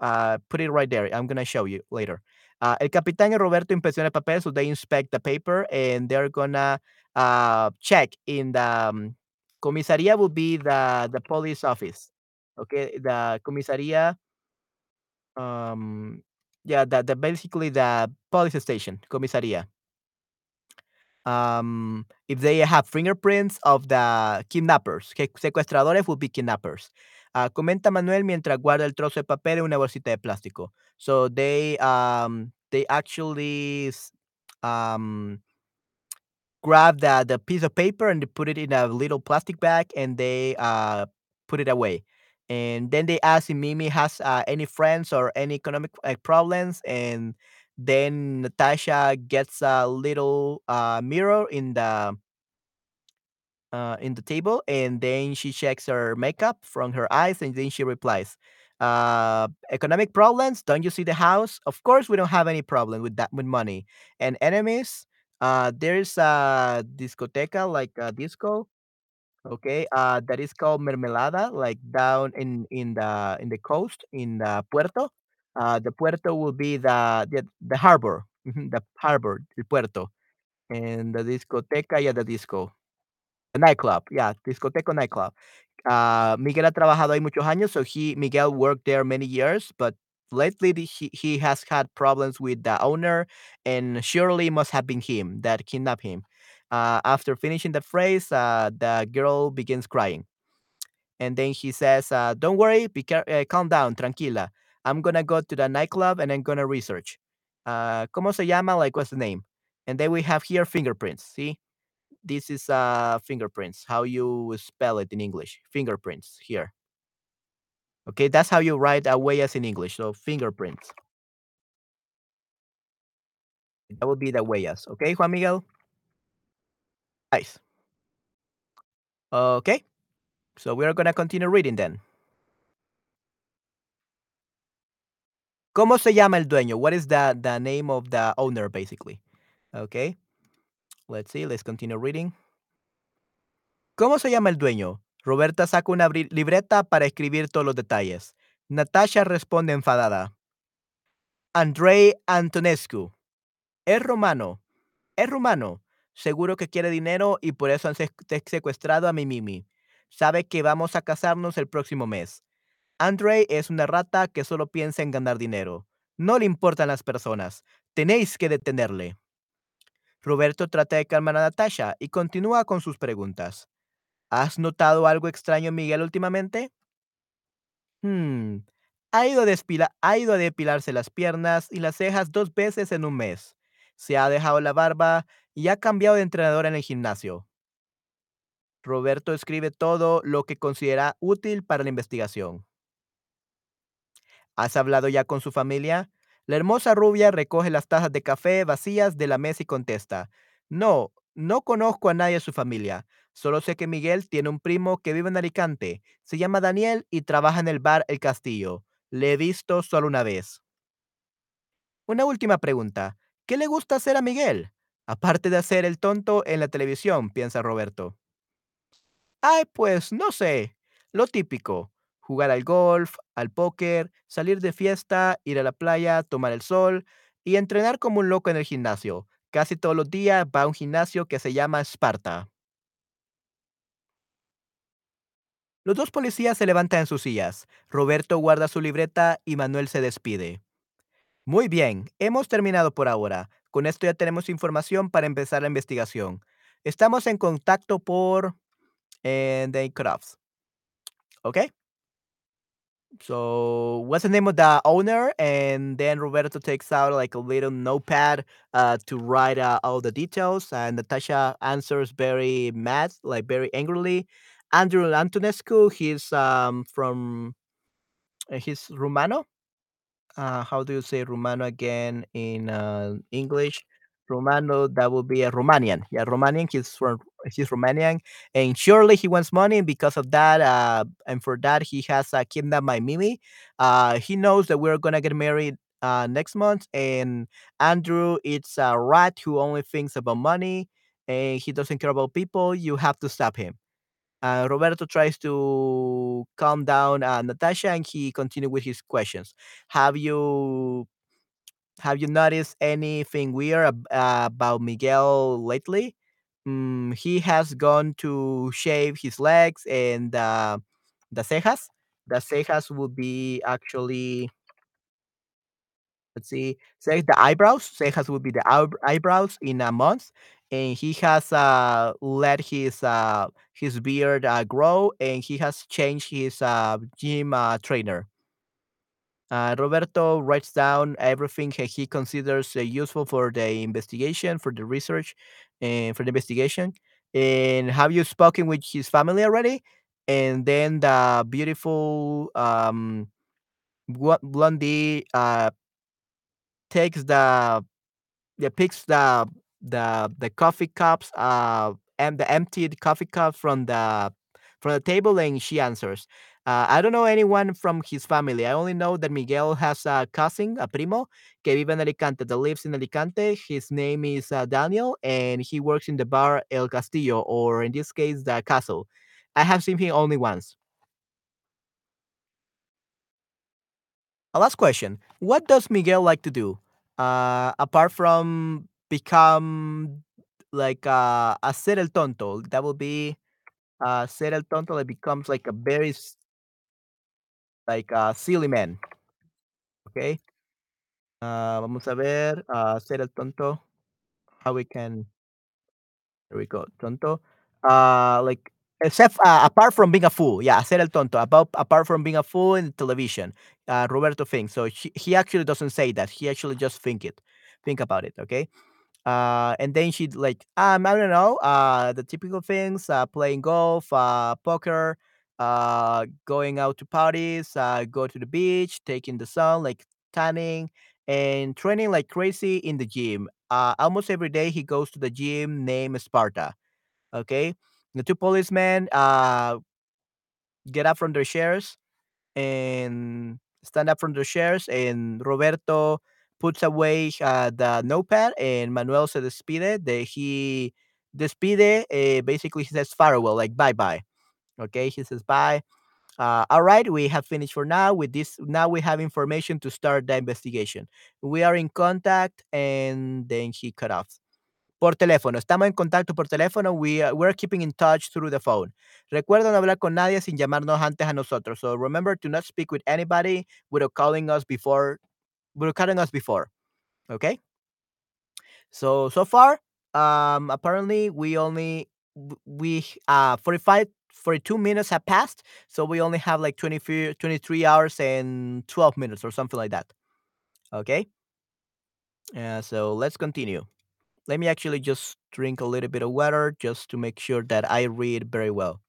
uh, put it right there. I'm gonna show you later. Uh, el capitán y Roberto inspecciona el papel, so they inspect the paper and they're gonna uh, check in the um, comisaría will be the the police office. Okay, the comisaría Um, yeah, the, the basically the police station, comisaría. Um, if they have fingerprints of the kidnappers, que secuestradores would be kidnappers. Ah, comenta Manuel mientras guarda el trozo de papel en una bolsita de plástico. So they um they actually um grab the the piece of paper and they put it in a little plastic bag and they uh put it away. And then they ask if Mimi has uh, any friends or any economic uh, problems. And then Natasha gets a little uh, mirror in the uh, in the table, and then she checks her makeup from her eyes, and then she replies, uh, "Economic problems? Don't you see the house? Of course, we don't have any problem with that with money. And enemies? Uh, there's a discoteca like a disco Okay, uh, that is called mermelada, like down in in the in the coast in the puerto. Uh, the puerto will be the the, the harbor. The harbor, el puerto, and the discoteca, yeah, the disco. The nightclub, yeah, discoteca nightclub. Uh, Miguel ha trabajado ahí muchos años, so he Miguel worked there many years, but lately the, he he has had problems with the owner, and surely must have been him that kidnapped him. Uh, after finishing the phrase, uh, the girl begins crying, and then he says, uh, "Don't worry, be uh, calm down, tranquila. I'm gonna go to the nightclub and I'm gonna research. Uh, ¿Cómo se llama? Like, what's the name? And then we have here fingerprints. See, this is uh fingerprints. How you spell it in English? Fingerprints here. Okay, that's how you write uh, huellas in English. So fingerprints. That would be the huellas. Okay, Juan Miguel. Nice. Okay, so we are gonna continue reading then. ¿Cómo se llama el dueño? What is the the name of the owner, basically? Okay, let's see. Let's continue reading. ¿Cómo se llama el dueño? Roberta saca una libreta para escribir todos los detalles. Natasha responde enfadada. Andrei Antonescu. Es romano. Es rumano. Seguro que quiere dinero y por eso han secuestrado a mi Mimi. Sabe que vamos a casarnos el próximo mes. Andre es una rata que solo piensa en ganar dinero. No le importan las personas. Tenéis que detenerle. Roberto trata de calmar a Natasha y continúa con sus preguntas. ¿Has notado algo extraño en Miguel últimamente? Hmm. Ha ido a depilarse las piernas y las cejas dos veces en un mes. Se ha dejado la barba y ha cambiado de entrenador en el gimnasio. Roberto escribe todo lo que considera útil para la investigación. ¿Has hablado ya con su familia? La hermosa rubia recoge las tazas de café vacías de la mesa y contesta. No, no conozco a nadie de su familia. Solo sé que Miguel tiene un primo que vive en Alicante. Se llama Daniel y trabaja en el bar El Castillo. Le he visto solo una vez. Una última pregunta. ¿Qué le gusta hacer a Miguel? Aparte de hacer el tonto en la televisión, piensa Roberto. Ay, pues no sé. Lo típico. Jugar al golf, al póker, salir de fiesta, ir a la playa, tomar el sol y entrenar como un loco en el gimnasio. Casi todos los días va a un gimnasio que se llama Sparta. Los dos policías se levantan en sus sillas. Roberto guarda su libreta y Manuel se despide. Muy bien, hemos terminado por ahora. Con esto ya tenemos información para empezar la investigación. Estamos en contacto por eh, crafts. ¿Ok? So what's the name of the owner? And then Roberto takes out like a little notepad uh, to write uh, all the details. And Natasha answers very mad, like very angrily. Andrew Antonescu, he's um, from, uh, he's Romano. Uh, how do you say Romano again in uh, English? Romano, that would be a Romanian. Yeah, Romanian. He's from he's Romanian, and surely he wants money. And because of that, uh, and for that, he has uh, kidnapped my Mimi. Uh, he knows that we're gonna get married uh, next month, and Andrew, it's a rat who only thinks about money, and he doesn't care about people. You have to stop him. Uh, Roberto tries to calm down uh, Natasha, and he continues with his questions. Have you have you noticed anything weird ab- uh, about Miguel lately? Mm, he has gone to shave his legs and uh, the cejas. The cejas would be actually let's see, say the eyebrows. Cejas would be the eyeb- eyebrows in a month, and he has uh, let his uh, his beard uh, grow, and he has changed his uh, gym uh, trainer. Uh, Roberto writes down everything he he considers uh, useful for the investigation, for the research, and for the investigation. And have you spoken with his family already? And then the beautiful um, Blo- Blondie uh, takes the yeah, picks the the the coffee cups uh and the emptied coffee cup from the from the table and she answers. Uh, I don't know anyone from his family. I only know that Miguel has a cousin, a primo, que vive en Alicante, that lives in Alicante. His name is uh, Daniel, and he works in the bar El Castillo, or in this case, the castle. I have seen him only once. A last question: What does Miguel like to do? Uh, apart from become like uh, a ser el tonto, that will be uh, ser el tonto that becomes like a very like a silly man. Okay. Uh, vamos a ver. Uh, ser el tonto. How we can There we go, tonto. Uh, like except uh, apart from being a fool, yeah, hacer el tonto. About apart from being a fool in television, uh, Roberto thinks. So she, he actually doesn't say that. He actually just think it, think about it. Okay. Uh, and then she like um I don't know uh the typical things uh playing golf, uh poker, uh going out to parties, uh go to the beach, taking the sun, like tanning and training like crazy in the gym. Uh, almost every day he goes to the gym named Sparta Okay. The two policemen uh, get up from their chairs and stand up from their chairs, and Roberto puts away uh, the notepad, and Manuel se despide. The, he despide, uh, basically, he says farewell, like bye bye. Okay. He says bye. Uh, all right, we have finished for now. With this, now we have information to start the investigation. We are in contact, and then he cut off. Por teléfono, estamos en contacto por teléfono. We are, we're keeping in touch through the phone. Recuerda no hablar con nadie sin llamarnos antes a nosotros. So remember to not speak with anybody without calling us before, without calling us before. Okay. So so far, um, apparently we only we uh 45 42 minutes have passed so we only have like 23 23 hours and 12 minutes or something like that. Okay? Uh, so let's continue. Let me actually just drink a little bit of water just to make sure that I read very well.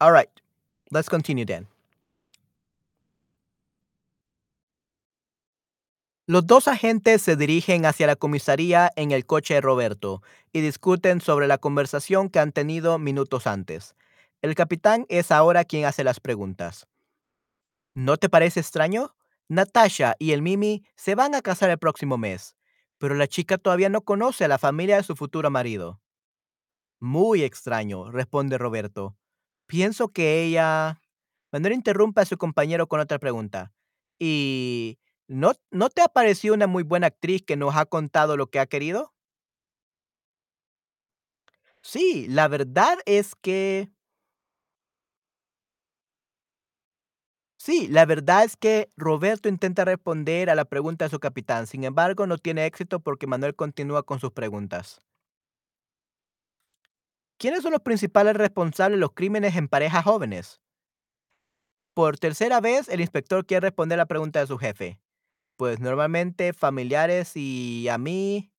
All right, let's continue then. Los dos agentes se dirigen hacia la comisaría en el coche de Roberto y discuten sobre la conversación que han tenido minutos antes. El capitán es ahora quien hace las preguntas. ¿No te parece extraño? Natasha y el Mimi se van a casar el próximo mes, pero la chica todavía no conoce a la familia de su futuro marido. Muy extraño, responde Roberto. Pienso que ella... Manuel interrumpe a su compañero con otra pregunta. ¿Y no, no te ha parecido una muy buena actriz que nos ha contado lo que ha querido? Sí, la verdad es que... Sí, la verdad es que Roberto intenta responder a la pregunta de su capitán. Sin embargo, no tiene éxito porque Manuel continúa con sus preguntas. ¿Quiénes son los principales responsables de los crímenes en parejas jóvenes? Por tercera vez, el inspector quiere responder la pregunta de su jefe. Pues normalmente familiares y a mí,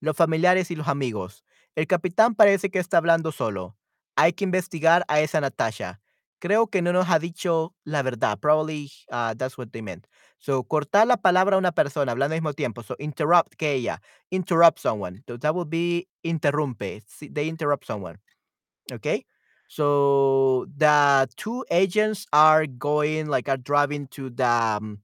los familiares y los amigos. El capitán parece que está hablando solo. Hay que investigar a esa Natasha. Creo que no nos ha dicho la verdad. Probably uh, that's what they meant. So, cortar la palabra a una persona hablando al mismo tiempo. So, interrupt que ella. Interrupt someone. So, that would be interrumpe. They interrupt someone. Okay. So, the two agents are going, like, are driving to the. um,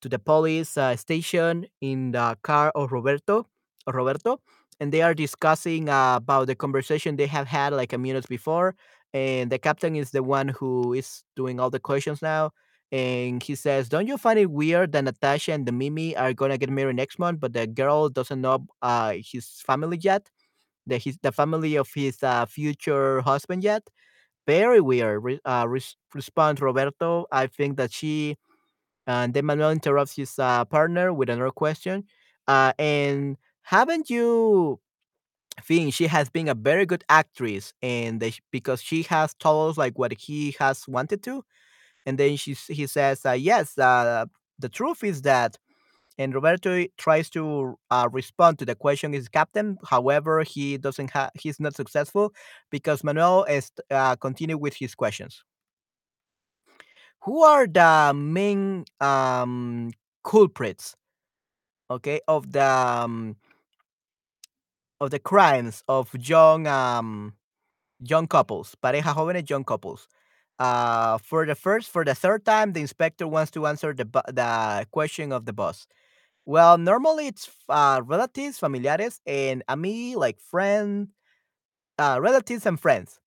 to the police uh, station in the car of Roberto, of Roberto, and they are discussing uh, about the conversation they have had like a minute before. And the captain is the one who is doing all the questions now. And he says, "Don't you find it weird that Natasha and the Mimi are gonna get married next month, but the girl doesn't know uh, his family yet? The his the family of his uh, future husband yet? Very weird." Re- uh, res- responds Roberto. I think that she and then Manuel interrupts his uh, partner with another question. Uh, and haven't you think she has been a very good actress and sh- because she has told us like what he has wanted to? And then she he says, uh, yes, uh, the truth is that. And Roberto tries to uh, respond to the question is captain. However, he doesn't have he's not successful because Manuel is uh, continue with his questions. Who are the main um, culprits okay of the um, of the crimes of young um young couples pareja jóvenes young couples Uh, for the first, for the third time, the inspector wants to answer the the question of the boss. Well, normally it's uh, relatives, familiares, and a me like friend, uh, relatives and friends.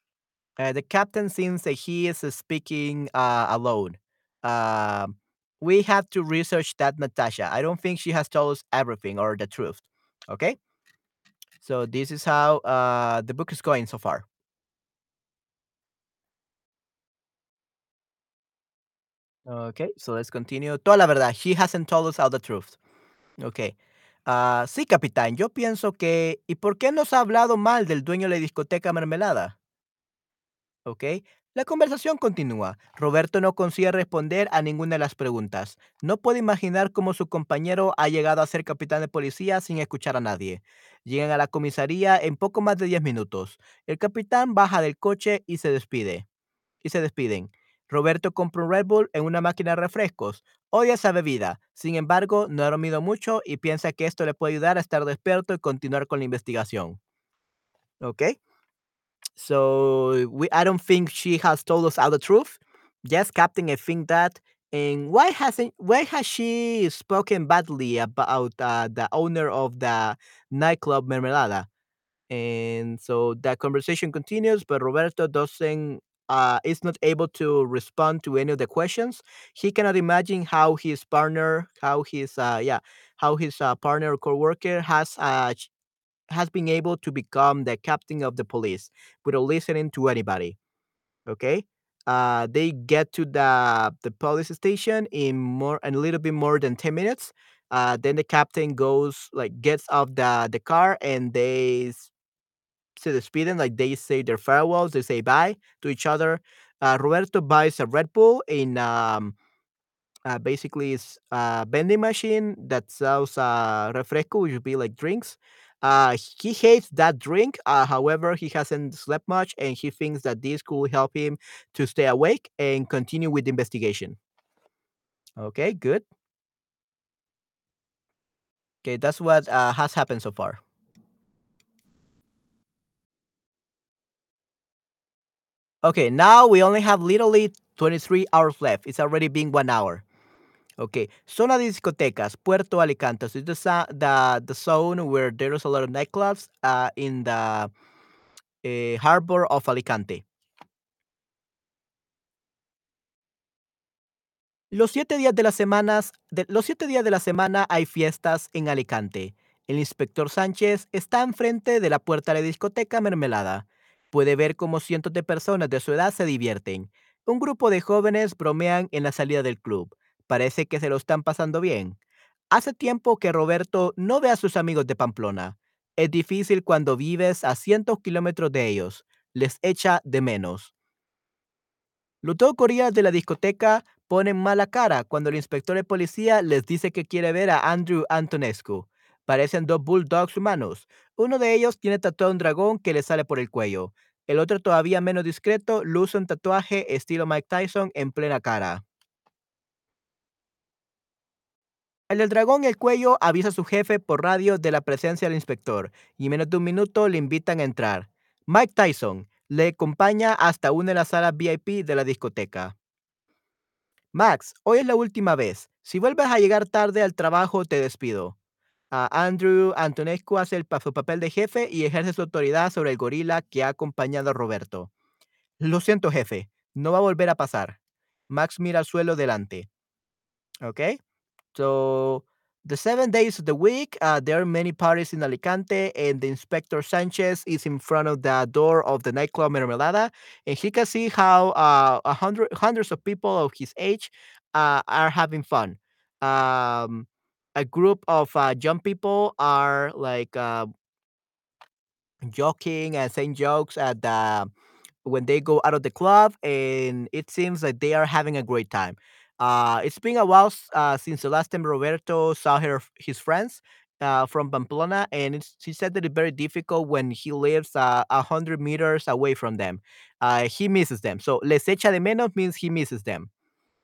Uh, the captain seems that he is speaking uh, alone. Um, we have to research that Natasha. I don't think she has told us everything or the truth. Okay, so this is how uh, the book is going so far. Okay, so let's continue. Toda la verdad. She hasn't told us all the truth. Okay. Ah, sí, capitán. Yo pienso que. ¿Y por qué nos ha hablado mal del dueño de la discoteca Mermelada? ¿ok? La conversación continúa. Roberto no consigue responder a ninguna de las preguntas. No puede imaginar cómo su compañero ha llegado a ser capitán de policía sin escuchar a nadie. Llegan a la comisaría en poco más de 10 minutos. El capitán baja del coche y se despide. Y se despiden. Roberto compra un Red Bull en una máquina de refrescos. Odia esa bebida. Sin embargo, no ha dormido mucho y piensa que esto le puede ayudar a estar despierto y continuar con la investigación. ¿Ok? So I don't think she has told us all the truth. Yes, Captain, I think that. And why hasn't why has she spoken badly about uh, the owner of the nightclub Mermelada? And so that conversation continues, but Roberto doesn't uh, is not able to respond to any of the questions. He cannot imagine how his partner, how his uh, yeah, how his uh, partner or coworker has uh, has been able to become the captain of the police without listening to anybody. Okay. Uh, they get to the the police station in more in a little bit more than 10 minutes. Uh, then the captain goes like gets off the the car and they say the speeding like they say their farewells. They say bye to each other. Uh, Roberto buys a Red Bull in um, uh, basically, it's a vending machine that sells uh, refresco, which would be like drinks. Uh, he hates that drink. Uh, however, he hasn't slept much, and he thinks that this could help him to stay awake and continue with the investigation. Okay, good. Okay, that's what uh, has happened so far. Okay, now we only have literally 23 hours left. It's already been one hour. Okay, zona de discotecas, Puerto Alicante. So it's the, the, the zone where there's a lot of nightclubs uh, in the eh, harbor of Alicante. Los siete días de, los siete días de la semana hay fiestas en Alicante. El inspector Sánchez está enfrente de la puerta de la discoteca Mermelada. Puede ver cómo cientos de personas de su edad se divierten. Un grupo de jóvenes bromean en la salida del club. Parece que se lo están pasando bien. Hace tiempo que Roberto no ve a sus amigos de Pamplona. Es difícil cuando vives a cientos kilómetros de ellos. Les echa de menos. Los dos de la discoteca ponen mala cara cuando el inspector de policía les dice que quiere ver a Andrew Antonescu. Parecen dos bulldogs humanos. Uno de ellos tiene tatuado un dragón que le sale por el cuello. El otro, todavía menos discreto, luce un tatuaje estilo Mike Tyson en plena cara. El del dragón el cuello avisa a su jefe por radio de la presencia del inspector y en menos de un minuto le invitan a entrar. Mike Tyson le acompaña hasta una de las salas VIP de la discoteca. Max, hoy es la última vez. Si vuelves a llegar tarde al trabajo, te despido. Andrew Antonescu hace el, su papel de jefe y ejerce su autoridad sobre el gorila que ha acompañado a Roberto. Lo siento, jefe. No va a volver a pasar. Max mira al suelo delante. ¿Ok? So, the seven days of the week, uh, there are many parties in Alicante, and the Inspector Sanchez is in front of the door of the nightclub Mermelada, and he can see how uh, a hundred hundreds of people of his age uh, are having fun. Um, a group of uh, young people are like uh, joking and saying jokes at the when they go out of the club, and it seems like they are having a great time. Uh, it's been a while uh, since the last time Roberto saw her his friends uh, from Pamplona, and it's, she said that it's very difficult when he lives uh, a hundred meters away from them. Uh, he misses them. So les echa de menos means he misses them.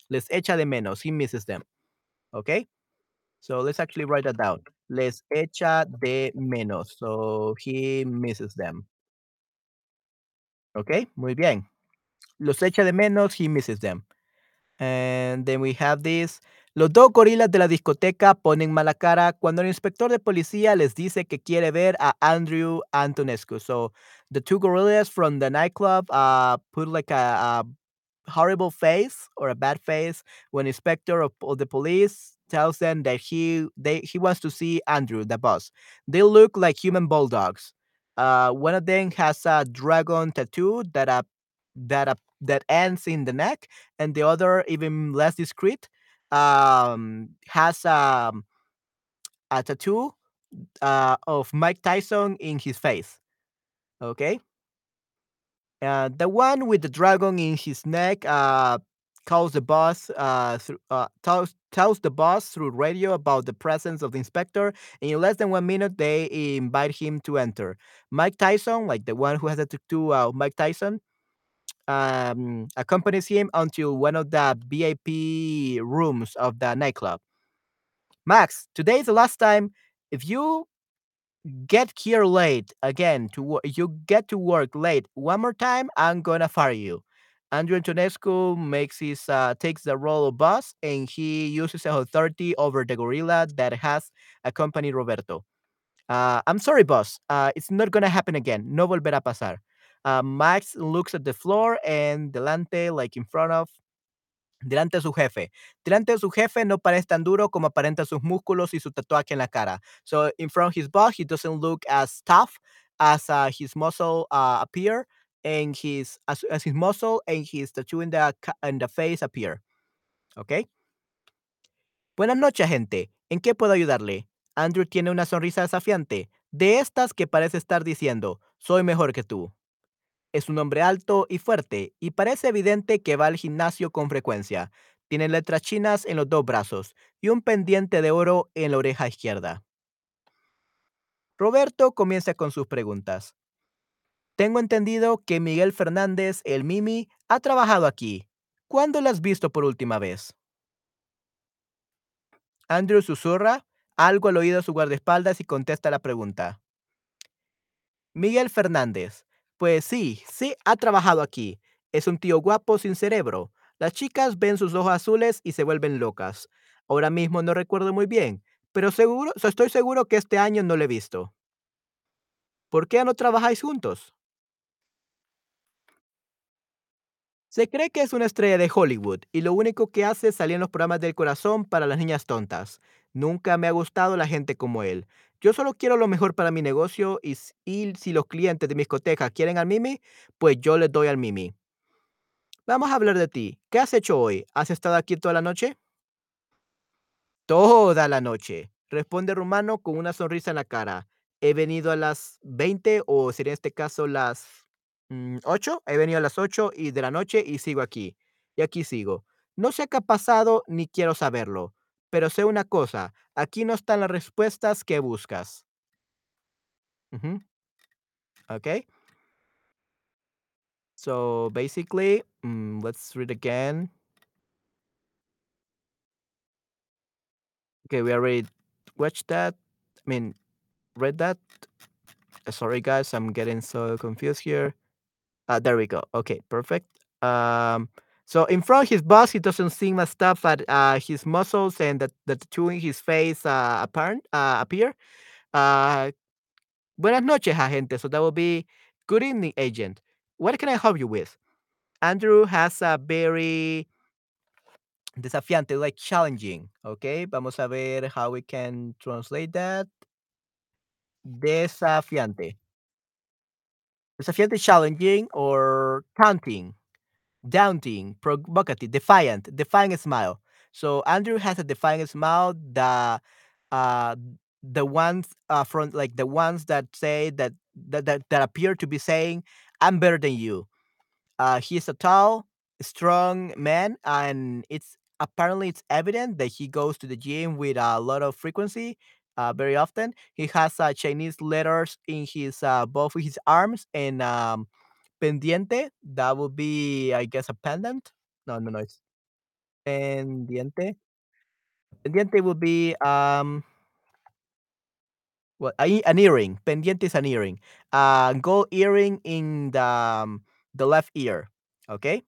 Les echa de menos. He misses them. Okay. So let's actually write that down. Les echa de menos. So he misses them. Okay. Muy bien. Los echa de menos, he misses them. And then we have this. Los dos gorilas de la discoteca ponen mala cara cuando el inspector de policía les dice que quiere ver a Andrew Antonescu. So the two gorillas from the nightclub uh, put like a, a horrible face or a bad face when inspector of, of the police tells them that he they he wants to see Andrew, the boss. They look like human bulldogs. Uh, one of them has a dragon tattoo that uh, that uh, that ends in the neck, and the other, even less discreet, um, has um, a tattoo uh, of Mike Tyson in his face. Okay. Uh, the one with the dragon in his neck uh, calls the boss uh, uh, tells, tells the boss through radio about the presence of the inspector. And in less than one minute, they invite him to enter. Mike Tyson, like the one who has a tattoo of Mike Tyson, um, accompanies him until one of the VIP rooms of the nightclub. Max, today is the last time. If you get here late again to you get to work late one more time, I'm gonna fire you. Andrew Antonescu makes his uh, takes the role of boss and he uses his authority over the gorilla that has accompanied Roberto. Uh, I'm sorry, boss. Uh, it's not gonna happen again. No volverá a pasar. Uh, Max looks at the floor and delante, like in front of, delante de su jefe. Delante de su jefe no parece tan duro como aparenta sus músculos y su tatuaje en la cara. So in front of his boss, he doesn't look as tough as uh, his muscle uh, appear and his as, as his muscle and his tattoo in the the face appear. Okay. Buenas noches, gente. ¿En qué puedo ayudarle? Andrew tiene una sonrisa desafiante, de estas que parece estar diciendo, soy mejor que tú. Es un hombre alto y fuerte, y parece evidente que va al gimnasio con frecuencia. Tiene letras chinas en los dos brazos y un pendiente de oro en la oreja izquierda. Roberto comienza con sus preguntas. Tengo entendido que Miguel Fernández, el Mimi, ha trabajado aquí. ¿Cuándo lo has visto por última vez? Andrew susurra algo al oído de su guardaespaldas y contesta la pregunta. Miguel Fernández. Pues sí, sí ha trabajado aquí. Es un tío guapo sin cerebro. Las chicas ven sus ojos azules y se vuelven locas. Ahora mismo no recuerdo muy bien, pero seguro, estoy seguro que este año no lo he visto. ¿Por qué no trabajáis juntos? Se cree que es una estrella de Hollywood y lo único que hace es salir en los programas del corazón para las niñas tontas. Nunca me ha gustado la gente como él. Yo solo quiero lo mejor para mi negocio y, si los clientes de mi discoteca quieren al Mimi, pues yo les doy al Mimi. Vamos a hablar de ti. ¿Qué has hecho hoy? ¿Has estado aquí toda la noche? Toda la noche. Responde Rumano con una sonrisa en la cara. He venido a las 20 o sería en este caso las mm, 8. He venido a las 8 y de la noche y sigo aquí. Y aquí sigo. No sé qué ha pasado ni quiero saberlo. Pero sé una cosa. Aquí no están las respuestas que buscas. Ujú, Okay. So basically, mm, let's read again. Okay, we already watched that. I mean, read that. Uh, Sorry, guys, I'm getting so confused here. Uh, there we go. Okay, perfect. Um, so in front of his boss, he doesn't seem as tough at uh, his muscles and the, the tattoo in his face uh, apparent uh, appear. Uh, buenas noches, agente. So that will be good evening, agent. What can I help you with? Andrew has a very desafiante, like challenging. Okay, vamos a ver how we can translate that. Desafiante. Desafiante, challenging or taunting. daunting, provocative, defiant, defiant smile. So Andrew has a defiant smile. The uh the ones uh from like the ones that say that that that, that appear to be saying, I'm better than you. Uh he's a tall, strong man, and it's apparently it's evident that he goes to the gym with a lot of frequency. Uh, very often, he has uh, Chinese letters in his uh, both his arms and um, Pendiente, that would be, I guess, a pendant? No, no, no, it's pendiente. Pendiente would be, um, what, a an earring. Pendiente is an earring. Uh, gold earring in the, um, the left ear. Okay.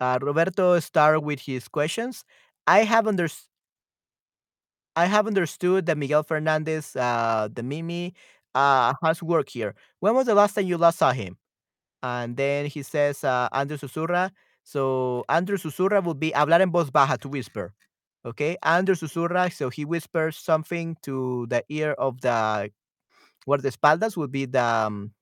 Uh, Roberto start with his questions. I have under I have understood that Miguel Fernandez, uh, the Mimi, uh, has work here. When was the last time you last saw him? And then he says, uh, Andrew Susurra. So Andrew Susurra will be hablar en voz baja to whisper. Okay, Andrew Susurra. So he whispers something to the ear of the guardaespaldas. would be the um,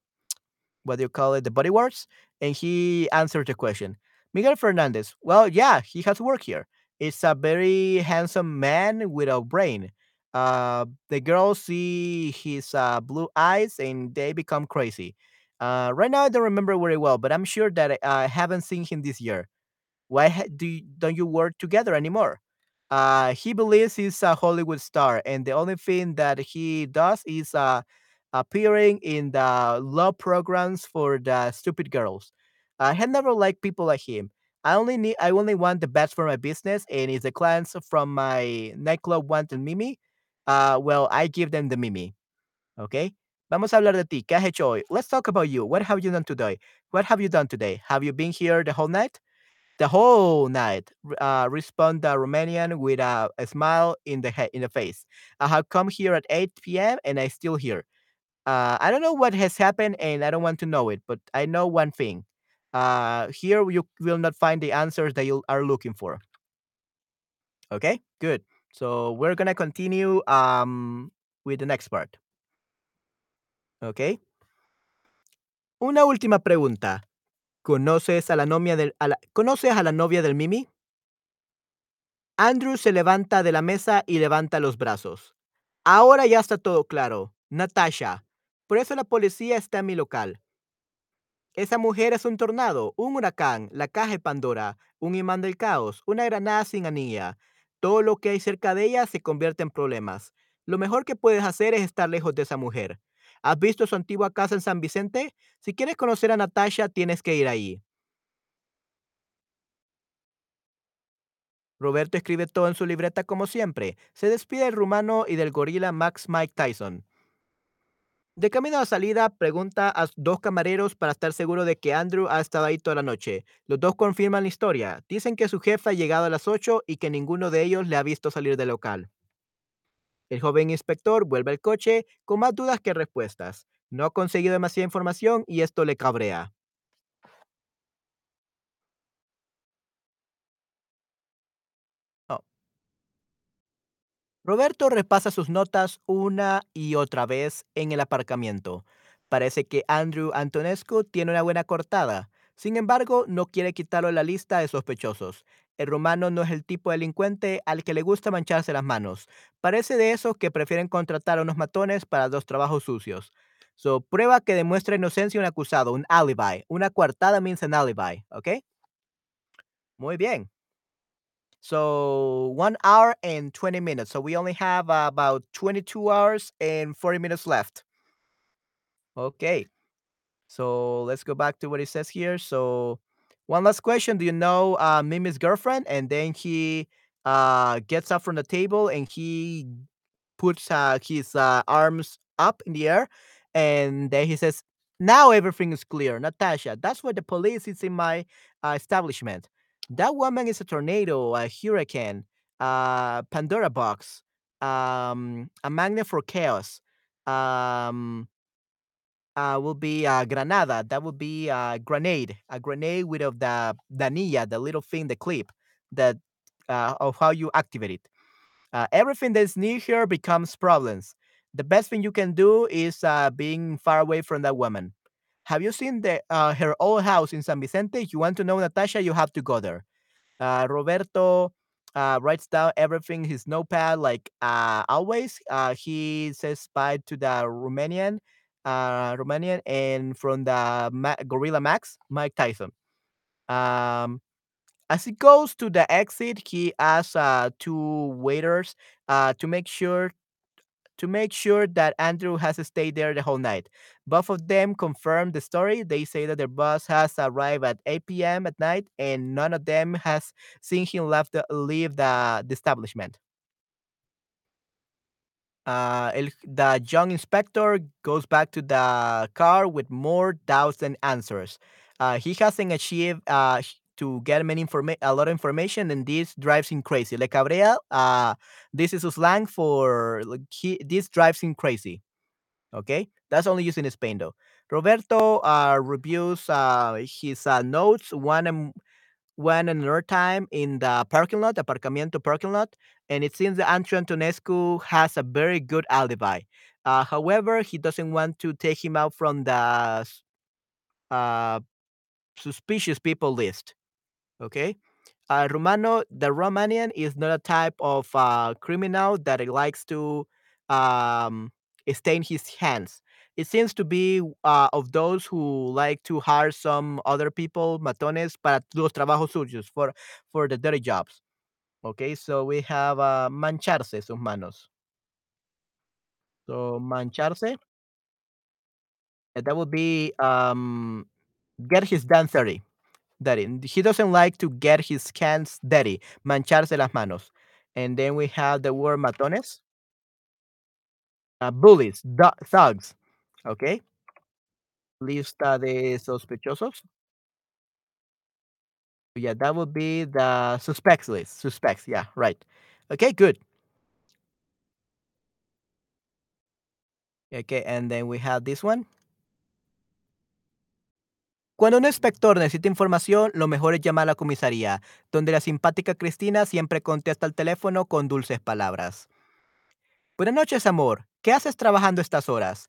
what do you call it, the body bodyguards, and he answered the question. Miguel Fernandez. Well, yeah, he has work here. It's a very handsome man with a brain. Uh, the girls see his uh, blue eyes and they become crazy. Uh, right now, I don't remember very well, but I'm sure that I haven't seen him this year. Why do you, don't you work together anymore? Uh, he believes he's a Hollywood star, and the only thing that he does is uh, appearing in the love programs for the stupid girls. I had never liked people like him. I only need, I only want the best for my business, and if the clients from my nightclub want the Mimi, uh, well, I give them the Mimi. Okay. Vamos a hablar de ti. ¿Qué has hecho hoy? Let's talk about you. What have you done today? What have you done today? Have you been here the whole night? The whole night, uh, respond the Romanian with a, a smile in the head in the face. I have come here at 8 p.m. and I still here. Uh, I don't know what has happened and I don't want to know it, but I know one thing. Uh, here you will not find the answers that you are looking for. Okay, good. So we're gonna continue um with the next part. Okay. Una última pregunta. ¿Conoces ¿Conoces a la novia del Mimi? Andrew se levanta de la mesa y levanta los brazos. Ahora ya está todo claro. Natasha. Por eso la policía está en mi local. Esa mujer es un tornado, un huracán, la caja de Pandora, un imán del caos, una granada sin anilla. Todo lo que hay cerca de ella se convierte en problemas. Lo mejor que puedes hacer es estar lejos de esa mujer. ¿Has visto su antigua casa en San Vicente? Si quieres conocer a Natasha, tienes que ir ahí. Roberto escribe todo en su libreta como siempre. Se despide del rumano y del gorila Max Mike Tyson. De camino a la salida, pregunta a dos camareros para estar seguro de que Andrew ha estado ahí toda la noche. Los dos confirman la historia. Dicen que su jefe ha llegado a las 8 y que ninguno de ellos le ha visto salir del local. El joven inspector vuelve al coche con más dudas que respuestas. No ha conseguido demasiada información y esto le cabrea. Roberto repasa sus notas una y otra vez en el aparcamiento. Parece que Andrew Antonescu tiene una buena cortada. Sin embargo, no quiere quitarlo de la lista de sospechosos. El rumano no es el tipo de delincuente al que le gusta mancharse las manos. Parece de esos que prefieren contratar a unos matones para los trabajos sucios. So, prueba que demuestra inocencia un acusado, un alibi. Una coartada means an alibi, ¿ok? Muy bien. So one hour and 20 minutes. So we only have uh, about 22 hours and 40 minutes left. Okay. So let's go back to what it says here. So one last question. Do you know uh, Mimi's girlfriend? And then he uh, gets up from the table and he puts uh, his uh, arms up in the air. And then he says, Now everything is clear. Natasha, that's why the police is in my uh, establishment. That woman is a tornado, a hurricane, a Pandora box, um, a magnet for chaos. Um, uh, will be uh, granada. That would be a grenade, a grenade with of the danilla, the little thing, the clip that uh, of how you activate it. Uh, everything that's near here becomes problems. The best thing you can do is uh, being far away from that woman. Have you seen the uh, her old house in San Vicente? If you want to know Natasha, you have to go there. Uh, Roberto uh, writes down everything in his notepad, like uh, always. Uh, he says bye to the Romanian, uh, Romanian, and from the Ma- Gorilla Max, Mike Tyson. Um, as he goes to the exit, he asks uh, two waiters uh, to make sure to make sure that Andrew has stayed there the whole night. Both of them confirm the story. They say that their boss has arrived at 8 p.m. at night, and none of them has seen him left the, leave the, the establishment. Uh, el, the young inspector goes back to the car with more doubts than answers. Uh, he hasn't achieved uh, to get many informa- a lot of information, and this drives him crazy. Le cabrea, uh, this is a slang for like, he, this drives him crazy. Okay, that's only used in Spain though. Roberto uh, reviews uh, his uh, notes one and one another time in the parking lot, aparcamiento parking lot, and it seems that Andrew Antonescu has a very good alibi. Uh, however, he doesn't want to take him out from the uh, suspicious people list. Okay. Uh, Romano, the Romanian is not a type of uh, criminal that likes to um, stain his hands. It seems to be uh, of those who like to hire some other people, matones, para los trabajos sucios, for, for the dirty jobs. Okay, so we have uh, mancharse sus manos. So mancharse, that would be um, get his hands dirty. Dirty. He doesn't like to get his hands dirty, mancharse las manos. And then we have the word matones, uh, bullies, thugs. Okay, lista de sospechosos. Yeah, that would be the suspects list. Suspects. Yeah, right. Okay, good. Okay, and then we have this one. Cuando un inspector necesita información, lo mejor es llamar a la comisaría, donde la simpática Cristina siempre contesta al teléfono con dulces palabras. Buenas noches, amor. ¿Qué haces trabajando estas horas?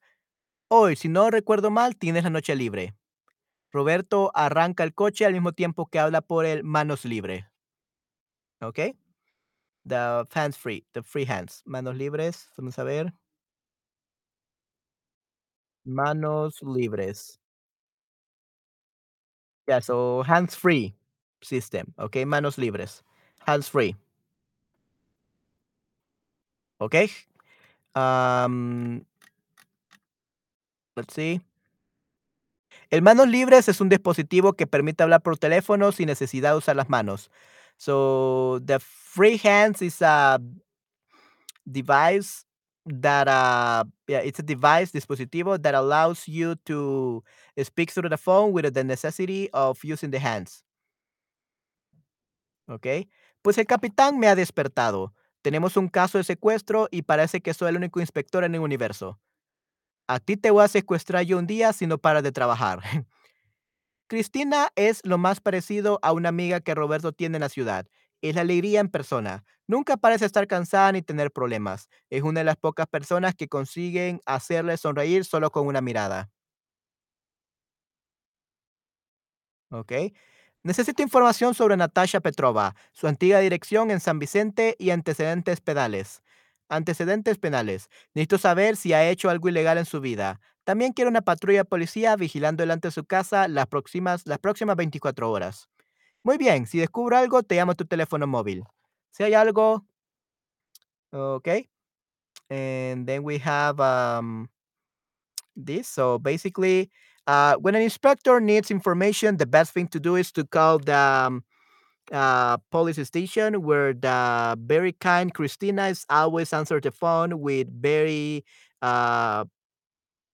Hoy, si no recuerdo mal, tienes la noche libre. Roberto arranca el coche al mismo tiempo que habla por el manos libre. ¿Ok? The hands free, the free hands. Manos libres, vamos a ver. Manos libres. Yeah, so hands free system. ¿Ok? Manos libres. Hands free. ¿Ok? Um, let's see. El manos libres es un dispositivo que permite hablar por teléfono sin necesidad de usar las manos. So the free hands is a device that uh yeah it's a device dispositivo that allows you to speak through the phone without the necessity of using the hands. ¿Ok? Pues el capitán me ha despertado. Tenemos un caso de secuestro y parece que soy el único inspector en el universo. A ti te voy a secuestrar yo un día si no paras de trabajar. Cristina es lo más parecido a una amiga que Roberto tiene en la ciudad. Es la alegría en persona. Nunca parece estar cansada ni tener problemas. Es una de las pocas personas que consiguen hacerle sonreír solo con una mirada. ¿Ok? Necesito información sobre Natasha Petrova, su antigua dirección en San Vicente y antecedentes penales. Antecedentes penales. Necesito saber si ha hecho algo ilegal en su vida. También quiero una patrulla policía vigilando delante de su casa las próximas, las próximas 24 horas. Muy bien, si descubro algo, te llamo a tu teléfono móvil. Si hay algo, okay. And then we have um, this. So basically, uh, when an inspector needs information, the best thing to do is to call the um, uh, police station where the very kind Christina is always answer the phone with very, uh,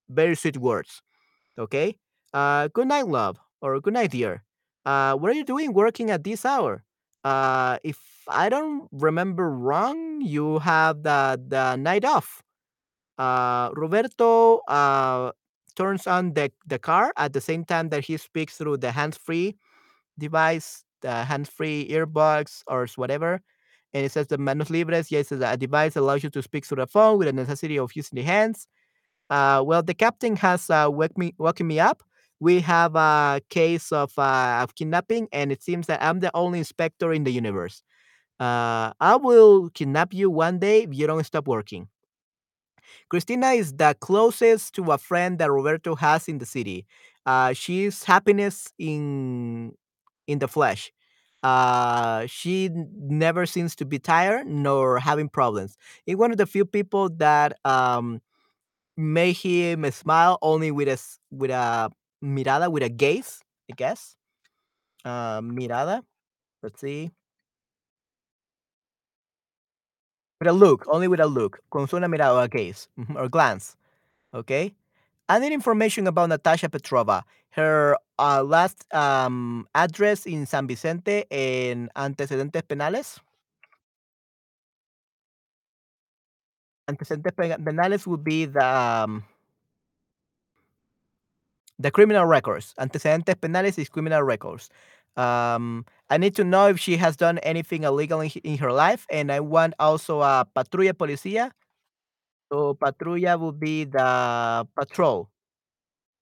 very sweet words. Okay. Uh, good night, love, or good night, dear. Uh, what are you doing working at this hour? Uh, if I don't remember wrong, you have the the night off. Uh, Roberto uh, turns on the, the car at the same time that he speaks through the hands-free device, the hands-free earbuds or whatever. And it says the manos libres. Yes, a device allows you to speak through the phone with the necessity of using the hands. Uh, well, the captain has uh, me, woken me up. We have a case of, uh, of kidnapping, and it seems that I'm the only inspector in the universe. Uh, I will kidnap you one day if you don't stop working. Christina is the closest to a friend that Roberto has in the city. Uh, she's happiness in in the flesh. Uh, she never seems to be tired nor having problems. It's one of the few people that um, make him smile only with a with a mirada, with a gaze, I guess. Uh, mirada. Let's see. With a look, only with a look. Con una mirada a gaze or glance. Okay. I need information about Natasha Petrova. Her uh, last um, address in San Vicente en antecedentes penales. Antecedentes penales would be the um, the criminal records. Antecedentes penales is criminal records. Um, I need to know if she has done anything illegal in, in her life, and I want also a patrulla policía. So patrulla would be the patrol.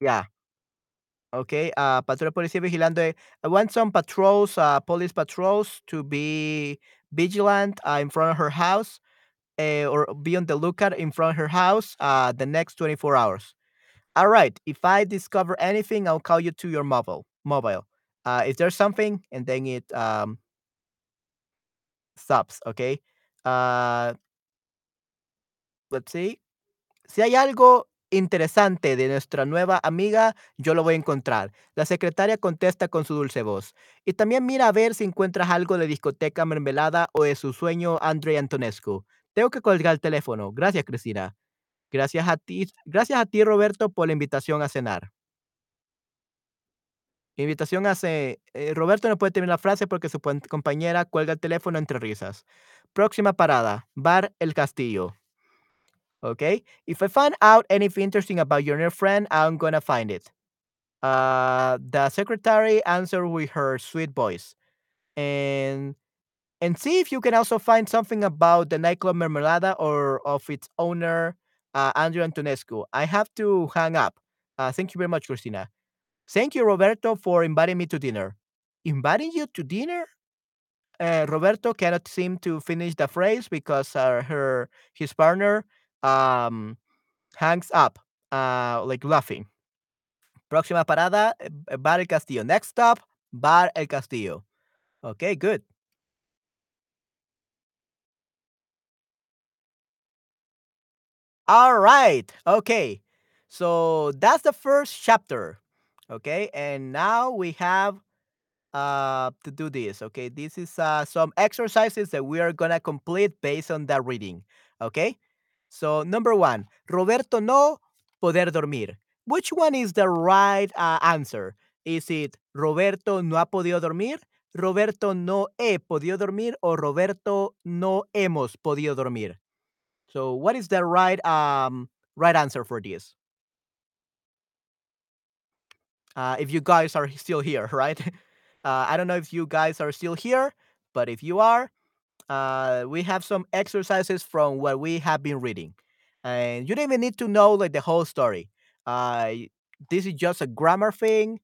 Yeah. Okay. Uh, patrulla policía vigilando. I want some patrols, uh, police patrols, to be vigilant uh, in front of her house, uh, or be on the lookout in front of her house uh, the next 24 hours. All right. If I discover anything, I'll call you to your mobile. Mobile. Uh, if there's something, and then it um, stops. Okay. Uh, let's see. Si hay algo interesante de nuestra nueva amiga, yo lo voy a encontrar. La secretaria contesta con su dulce voz. Y también mira a ver si encuentras algo de discoteca mermelada o de su sueño Andrei Antonescu. Tengo que colgar el teléfono. Gracias, Cristina. Gracias a ti, gracias a ti, Roberto, por la invitación a cenar. Invitación hace. Eh, Roberto no puede terminar la frase porque su compañera cuelga el teléfono entre risas. Próxima parada: Bar El Castillo. Okay. If I find out anything interesting about your new friend, I'm gonna find it. Uh, the secretary answered with her sweet voice, and and see if you can also find something about the nightclub Mermelada or of its owner, uh, Andrew Antonescu. I have to hang up. Uh, thank you very much, Christina. Thank you, Roberto, for inviting me to dinner. Inviting you to dinner? Uh, Roberto cannot seem to finish the phrase because uh, her his partner um, hangs up, uh, like laughing. Próxima parada, eh, Bar El Castillo. Next stop, Bar El Castillo. Okay, good. All right. Okay. So that's the first chapter. Okay. And now we have uh to do this. Okay. This is uh some exercises that we are gonna complete based on that reading. Okay. So number one, Roberto no poder dormir. Which one is the right uh, answer? Is it Roberto no ha podido dormir? Roberto no he podido dormir or Roberto no hemos podido dormir? So what is the right um right answer for this? Uh, if you guys are still here, right? Uh, I don't know if you guys are still here, but if you are, uh, we have some exercises from what we have been reading, and you don't even need to know like the whole story. Uh, this is just a grammar thing.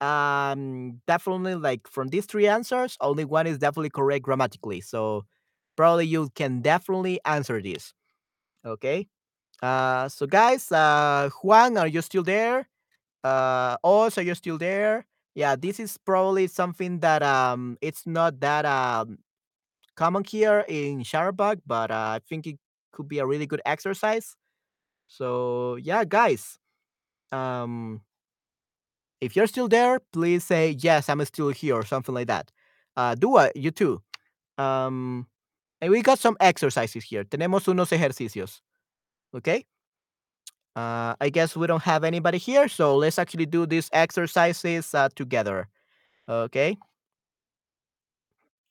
Um, definitely like from these three answers, only one is definitely correct grammatically. So probably you can definitely answer this. Okay. Uh, so guys, uh, Juan, are you still there? Uh, Oz, are you still there? Yeah, this is probably something that um, it's not that um common here in Sharbug, but uh, I think it could be a really good exercise. So yeah, guys, um, if you're still there, please say yes, I'm still here or something like that. Uh, it, you too. Um, and we got some exercises here. Tenemos unos ejercicios. Okay. Uh, I guess we don't have anybody here, so let's actually do these exercises uh, together. Okay.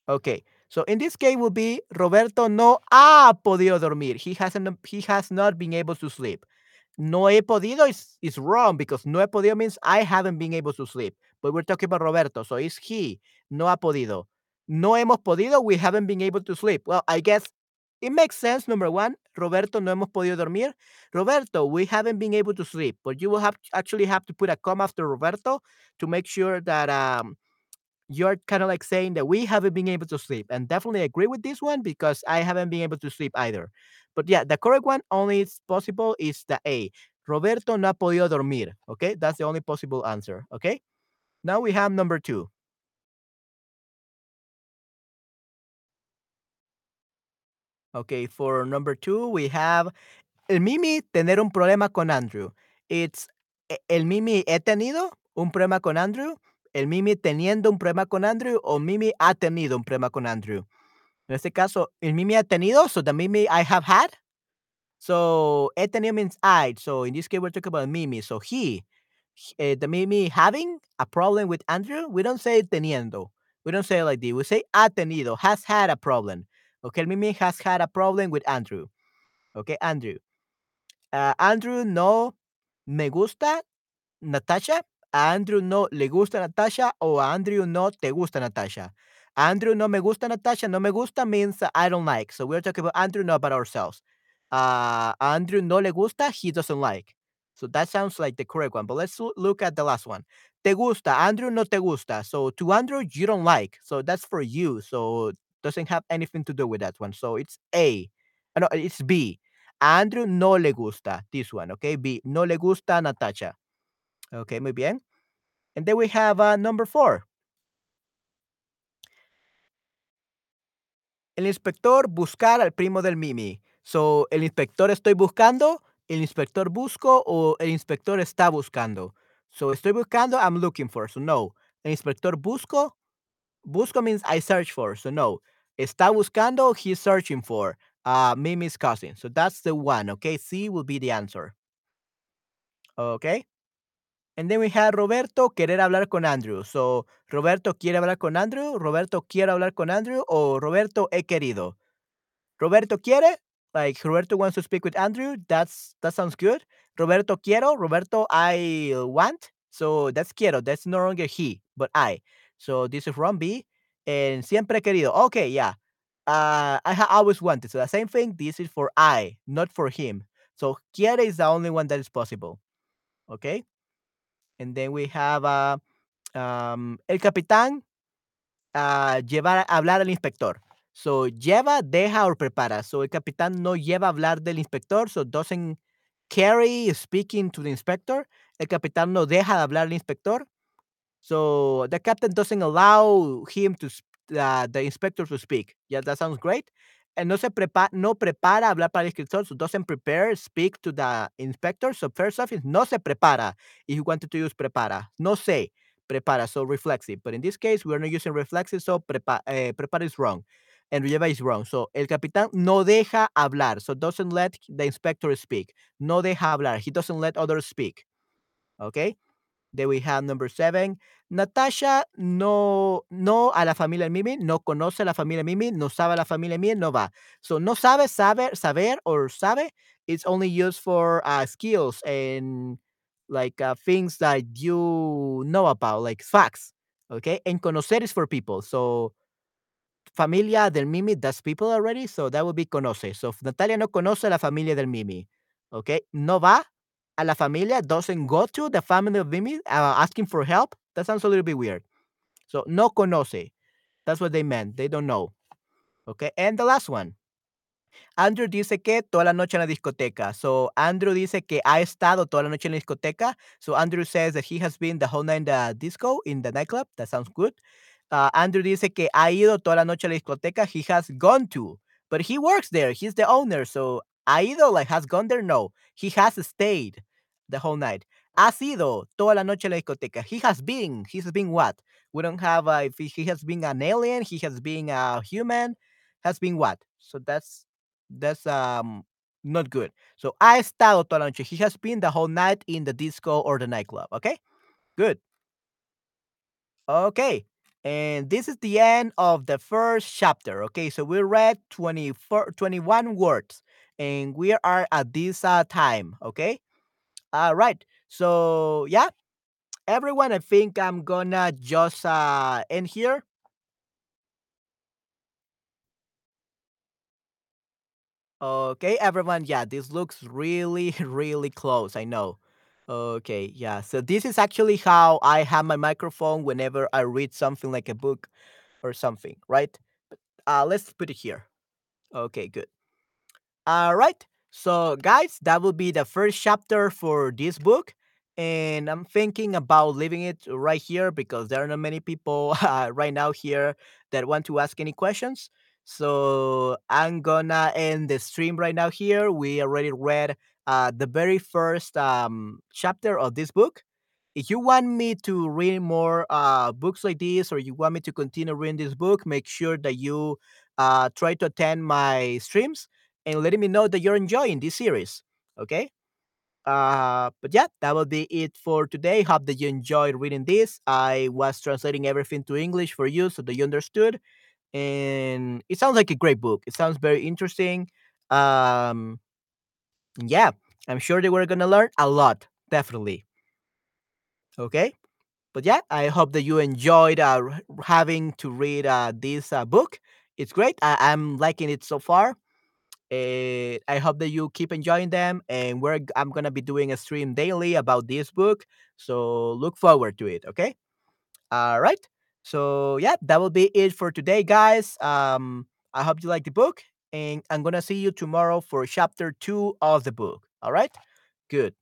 Okay. So in this case will be Roberto no ha podido dormir. He hasn't he has not been able to sleep. No he podido is, is wrong because no he podido means I haven't been able to sleep. But we're talking about Roberto, so it's he. No ha podido. No hemos podido, we haven't been able to sleep. Well, I guess it makes sense. Number one, Roberto, no hemos podido dormir. Roberto, we haven't been able to sleep. But you will have actually have to put a comma after Roberto to make sure that um you're kind of like saying that we haven't been able to sleep. And definitely agree with this one because I haven't been able to sleep either. But yeah, the correct one only is possible is the A. Roberto no ha podido dormir. Okay, that's the only possible answer. Okay, now we have number two. Okay, for number two, we have el Mimi tener un problema con Andrew. It's el Mimi he tenido un problema con Andrew, el Mimi teniendo un problema con Andrew o Mimi ha tenido un problema con Andrew. En este caso, el Mimi ha tenido, so the Mimi I have had. So he tenido means I. So in this case, we're talking about Mimi. So he. uh, the Mimi having a problem with Andrew, we don't say teniendo. We don't say like this. We say ha tenido, has had a problem. Okay, Mimi has had a problem with Andrew. Okay, Andrew. Uh, Andrew no me gusta Natasha. Andrew no le gusta Natasha o a Andrew no te gusta Natasha. Andrew no me gusta Natasha. No me gusta means I don't like. So we're talking about Andrew, not about ourselves. Uh, Andrew no le gusta, he doesn't like. So that sounds like the correct one. But let's look at the last one. Te gusta. Andrew no te gusta. So to Andrew, you don't like. So that's for you. So doesn't have anything to do with that one. So it's A. Uh, no, it's B. Andrew no le gusta. This one, okay? B. No le gusta Natasha. Okay, muy bien. And then we have uh, number four. El inspector buscar al primo del Mimi. So, el inspector estoy buscando, el inspector busco o el inspector está buscando. So, estoy buscando, I'm looking for. So, no. El inspector busco, busco means I search for. So, no. Está buscando, he's searching for uh, Mimi's cousin. So, that's the one. Okay, C will be the answer. Okay. And then we have Roberto querer hablar con Andrew. So, Roberto quiere hablar con Andrew, Roberto quiere hablar con Andrew, o Roberto he querido. Roberto quiere, like Roberto wants to speak with Andrew. That's that sounds good. Roberto quiero, Roberto I want. So that's quiero. That's no longer he, but I. So this is from B. And siempre querido. Okay, yeah. I have always wanted. So the same thing. This is for I, not for him. So quiere is the only one that is possible. Okay. And then we have uh, um, el capitán uh, llevar hablar al inspector. So lleva, deja or prepara. So el capitán no lleva a hablar del inspector, so doesn't carry speaking to the inspector. El capitán no deja de hablar al inspector. So the captain doesn't allow him to uh, the inspector to speak. Yeah, that sounds great. And no se prepara, no prepara hablar para el inspector, so doesn't prepare speak to the inspector. So first off is no se prepara. If you wanted to use prepara, no se prepara, so reflexive. But in this case, we're not using reflexive, so prepa, eh, prepara is wrong. And lleva is wrong. So el capitán no deja hablar, so doesn't let the inspector speak. No deja hablar. He doesn't let others speak. Okay. Then we have number seven. Natasha no, no a la familia Mimi, no conoce a la familia Mimi, no sabe a la familia Mimi, no va. So no sabe, saber, saber or sabe, it's only used for uh, skills and like uh, things that you know about, like facts. Okay. And conocer is for people. So familia del Mimi, that's people already. So that would be conoce. So Natalia no conoce a la familia del Mimi. Okay. No va a la familia doesn't go to the family of Mimi uh, asking for help, that sounds a little bit weird. So, no conoce. That's what they meant. They don't know. Okay. And the last one. Andrew dice que toda la noche en la discoteca. So, Andrew dice que ha estado toda la noche en la discoteca. So, Andrew says that he has been the whole night in the disco, in the nightclub. That sounds good. Uh, Andrew dice que ha ido toda la noche a la discoteca. He has gone to, but he works there. He's the owner. So, ha ido, like, has gone there? No. He has stayed the whole night. Ha sido toda la noche la discoteca. He has been. He has been what? We don't have, if he has been an alien, he has been a human, has been what? So that's, that's, um, not good. So, ha estado toda la noche. He has been the whole night in the disco or the nightclub. Okay? Good. Okay. And this is the end of the first chapter. Okay, so we read 24, 21 words and we are at this uh, time. Okay, all right. So, yeah, everyone, I think I'm gonna just uh, end here. Okay, everyone. Yeah, this looks really, really close. I know. Okay, yeah. So this is actually how I have my microphone whenever I read something like a book or something, right? Uh, let's put it here. Okay, good. All right. So, guys, that will be the first chapter for this book. And I'm thinking about leaving it right here because there are not many people uh, right now here that want to ask any questions. So, I'm gonna end the stream right now here. We already read uh, the very first um, chapter of this book. If you want me to read more uh, books like this or you want me to continue reading this book, make sure that you uh, try to attend my streams and letting me know that you're enjoying this series. Okay. Uh, but yeah, that will be it for today. Hope that you enjoyed reading this. I was translating everything to English for you so that you understood. And it sounds like a great book. It sounds very interesting. Um, yeah, I'm sure that we're gonna learn a lot. Definitely. Okay. But yeah, I hope that you enjoyed uh, having to read uh, this uh, book. It's great. I- I'm liking it so far. Uh, I hope that you keep enjoying them, and we're I'm gonna be doing a stream daily about this book, so look forward to it. Okay. All right. So yeah, that will be it for today, guys. Um, I hope you like the book, and I'm gonna see you tomorrow for chapter two of the book. All right. Good.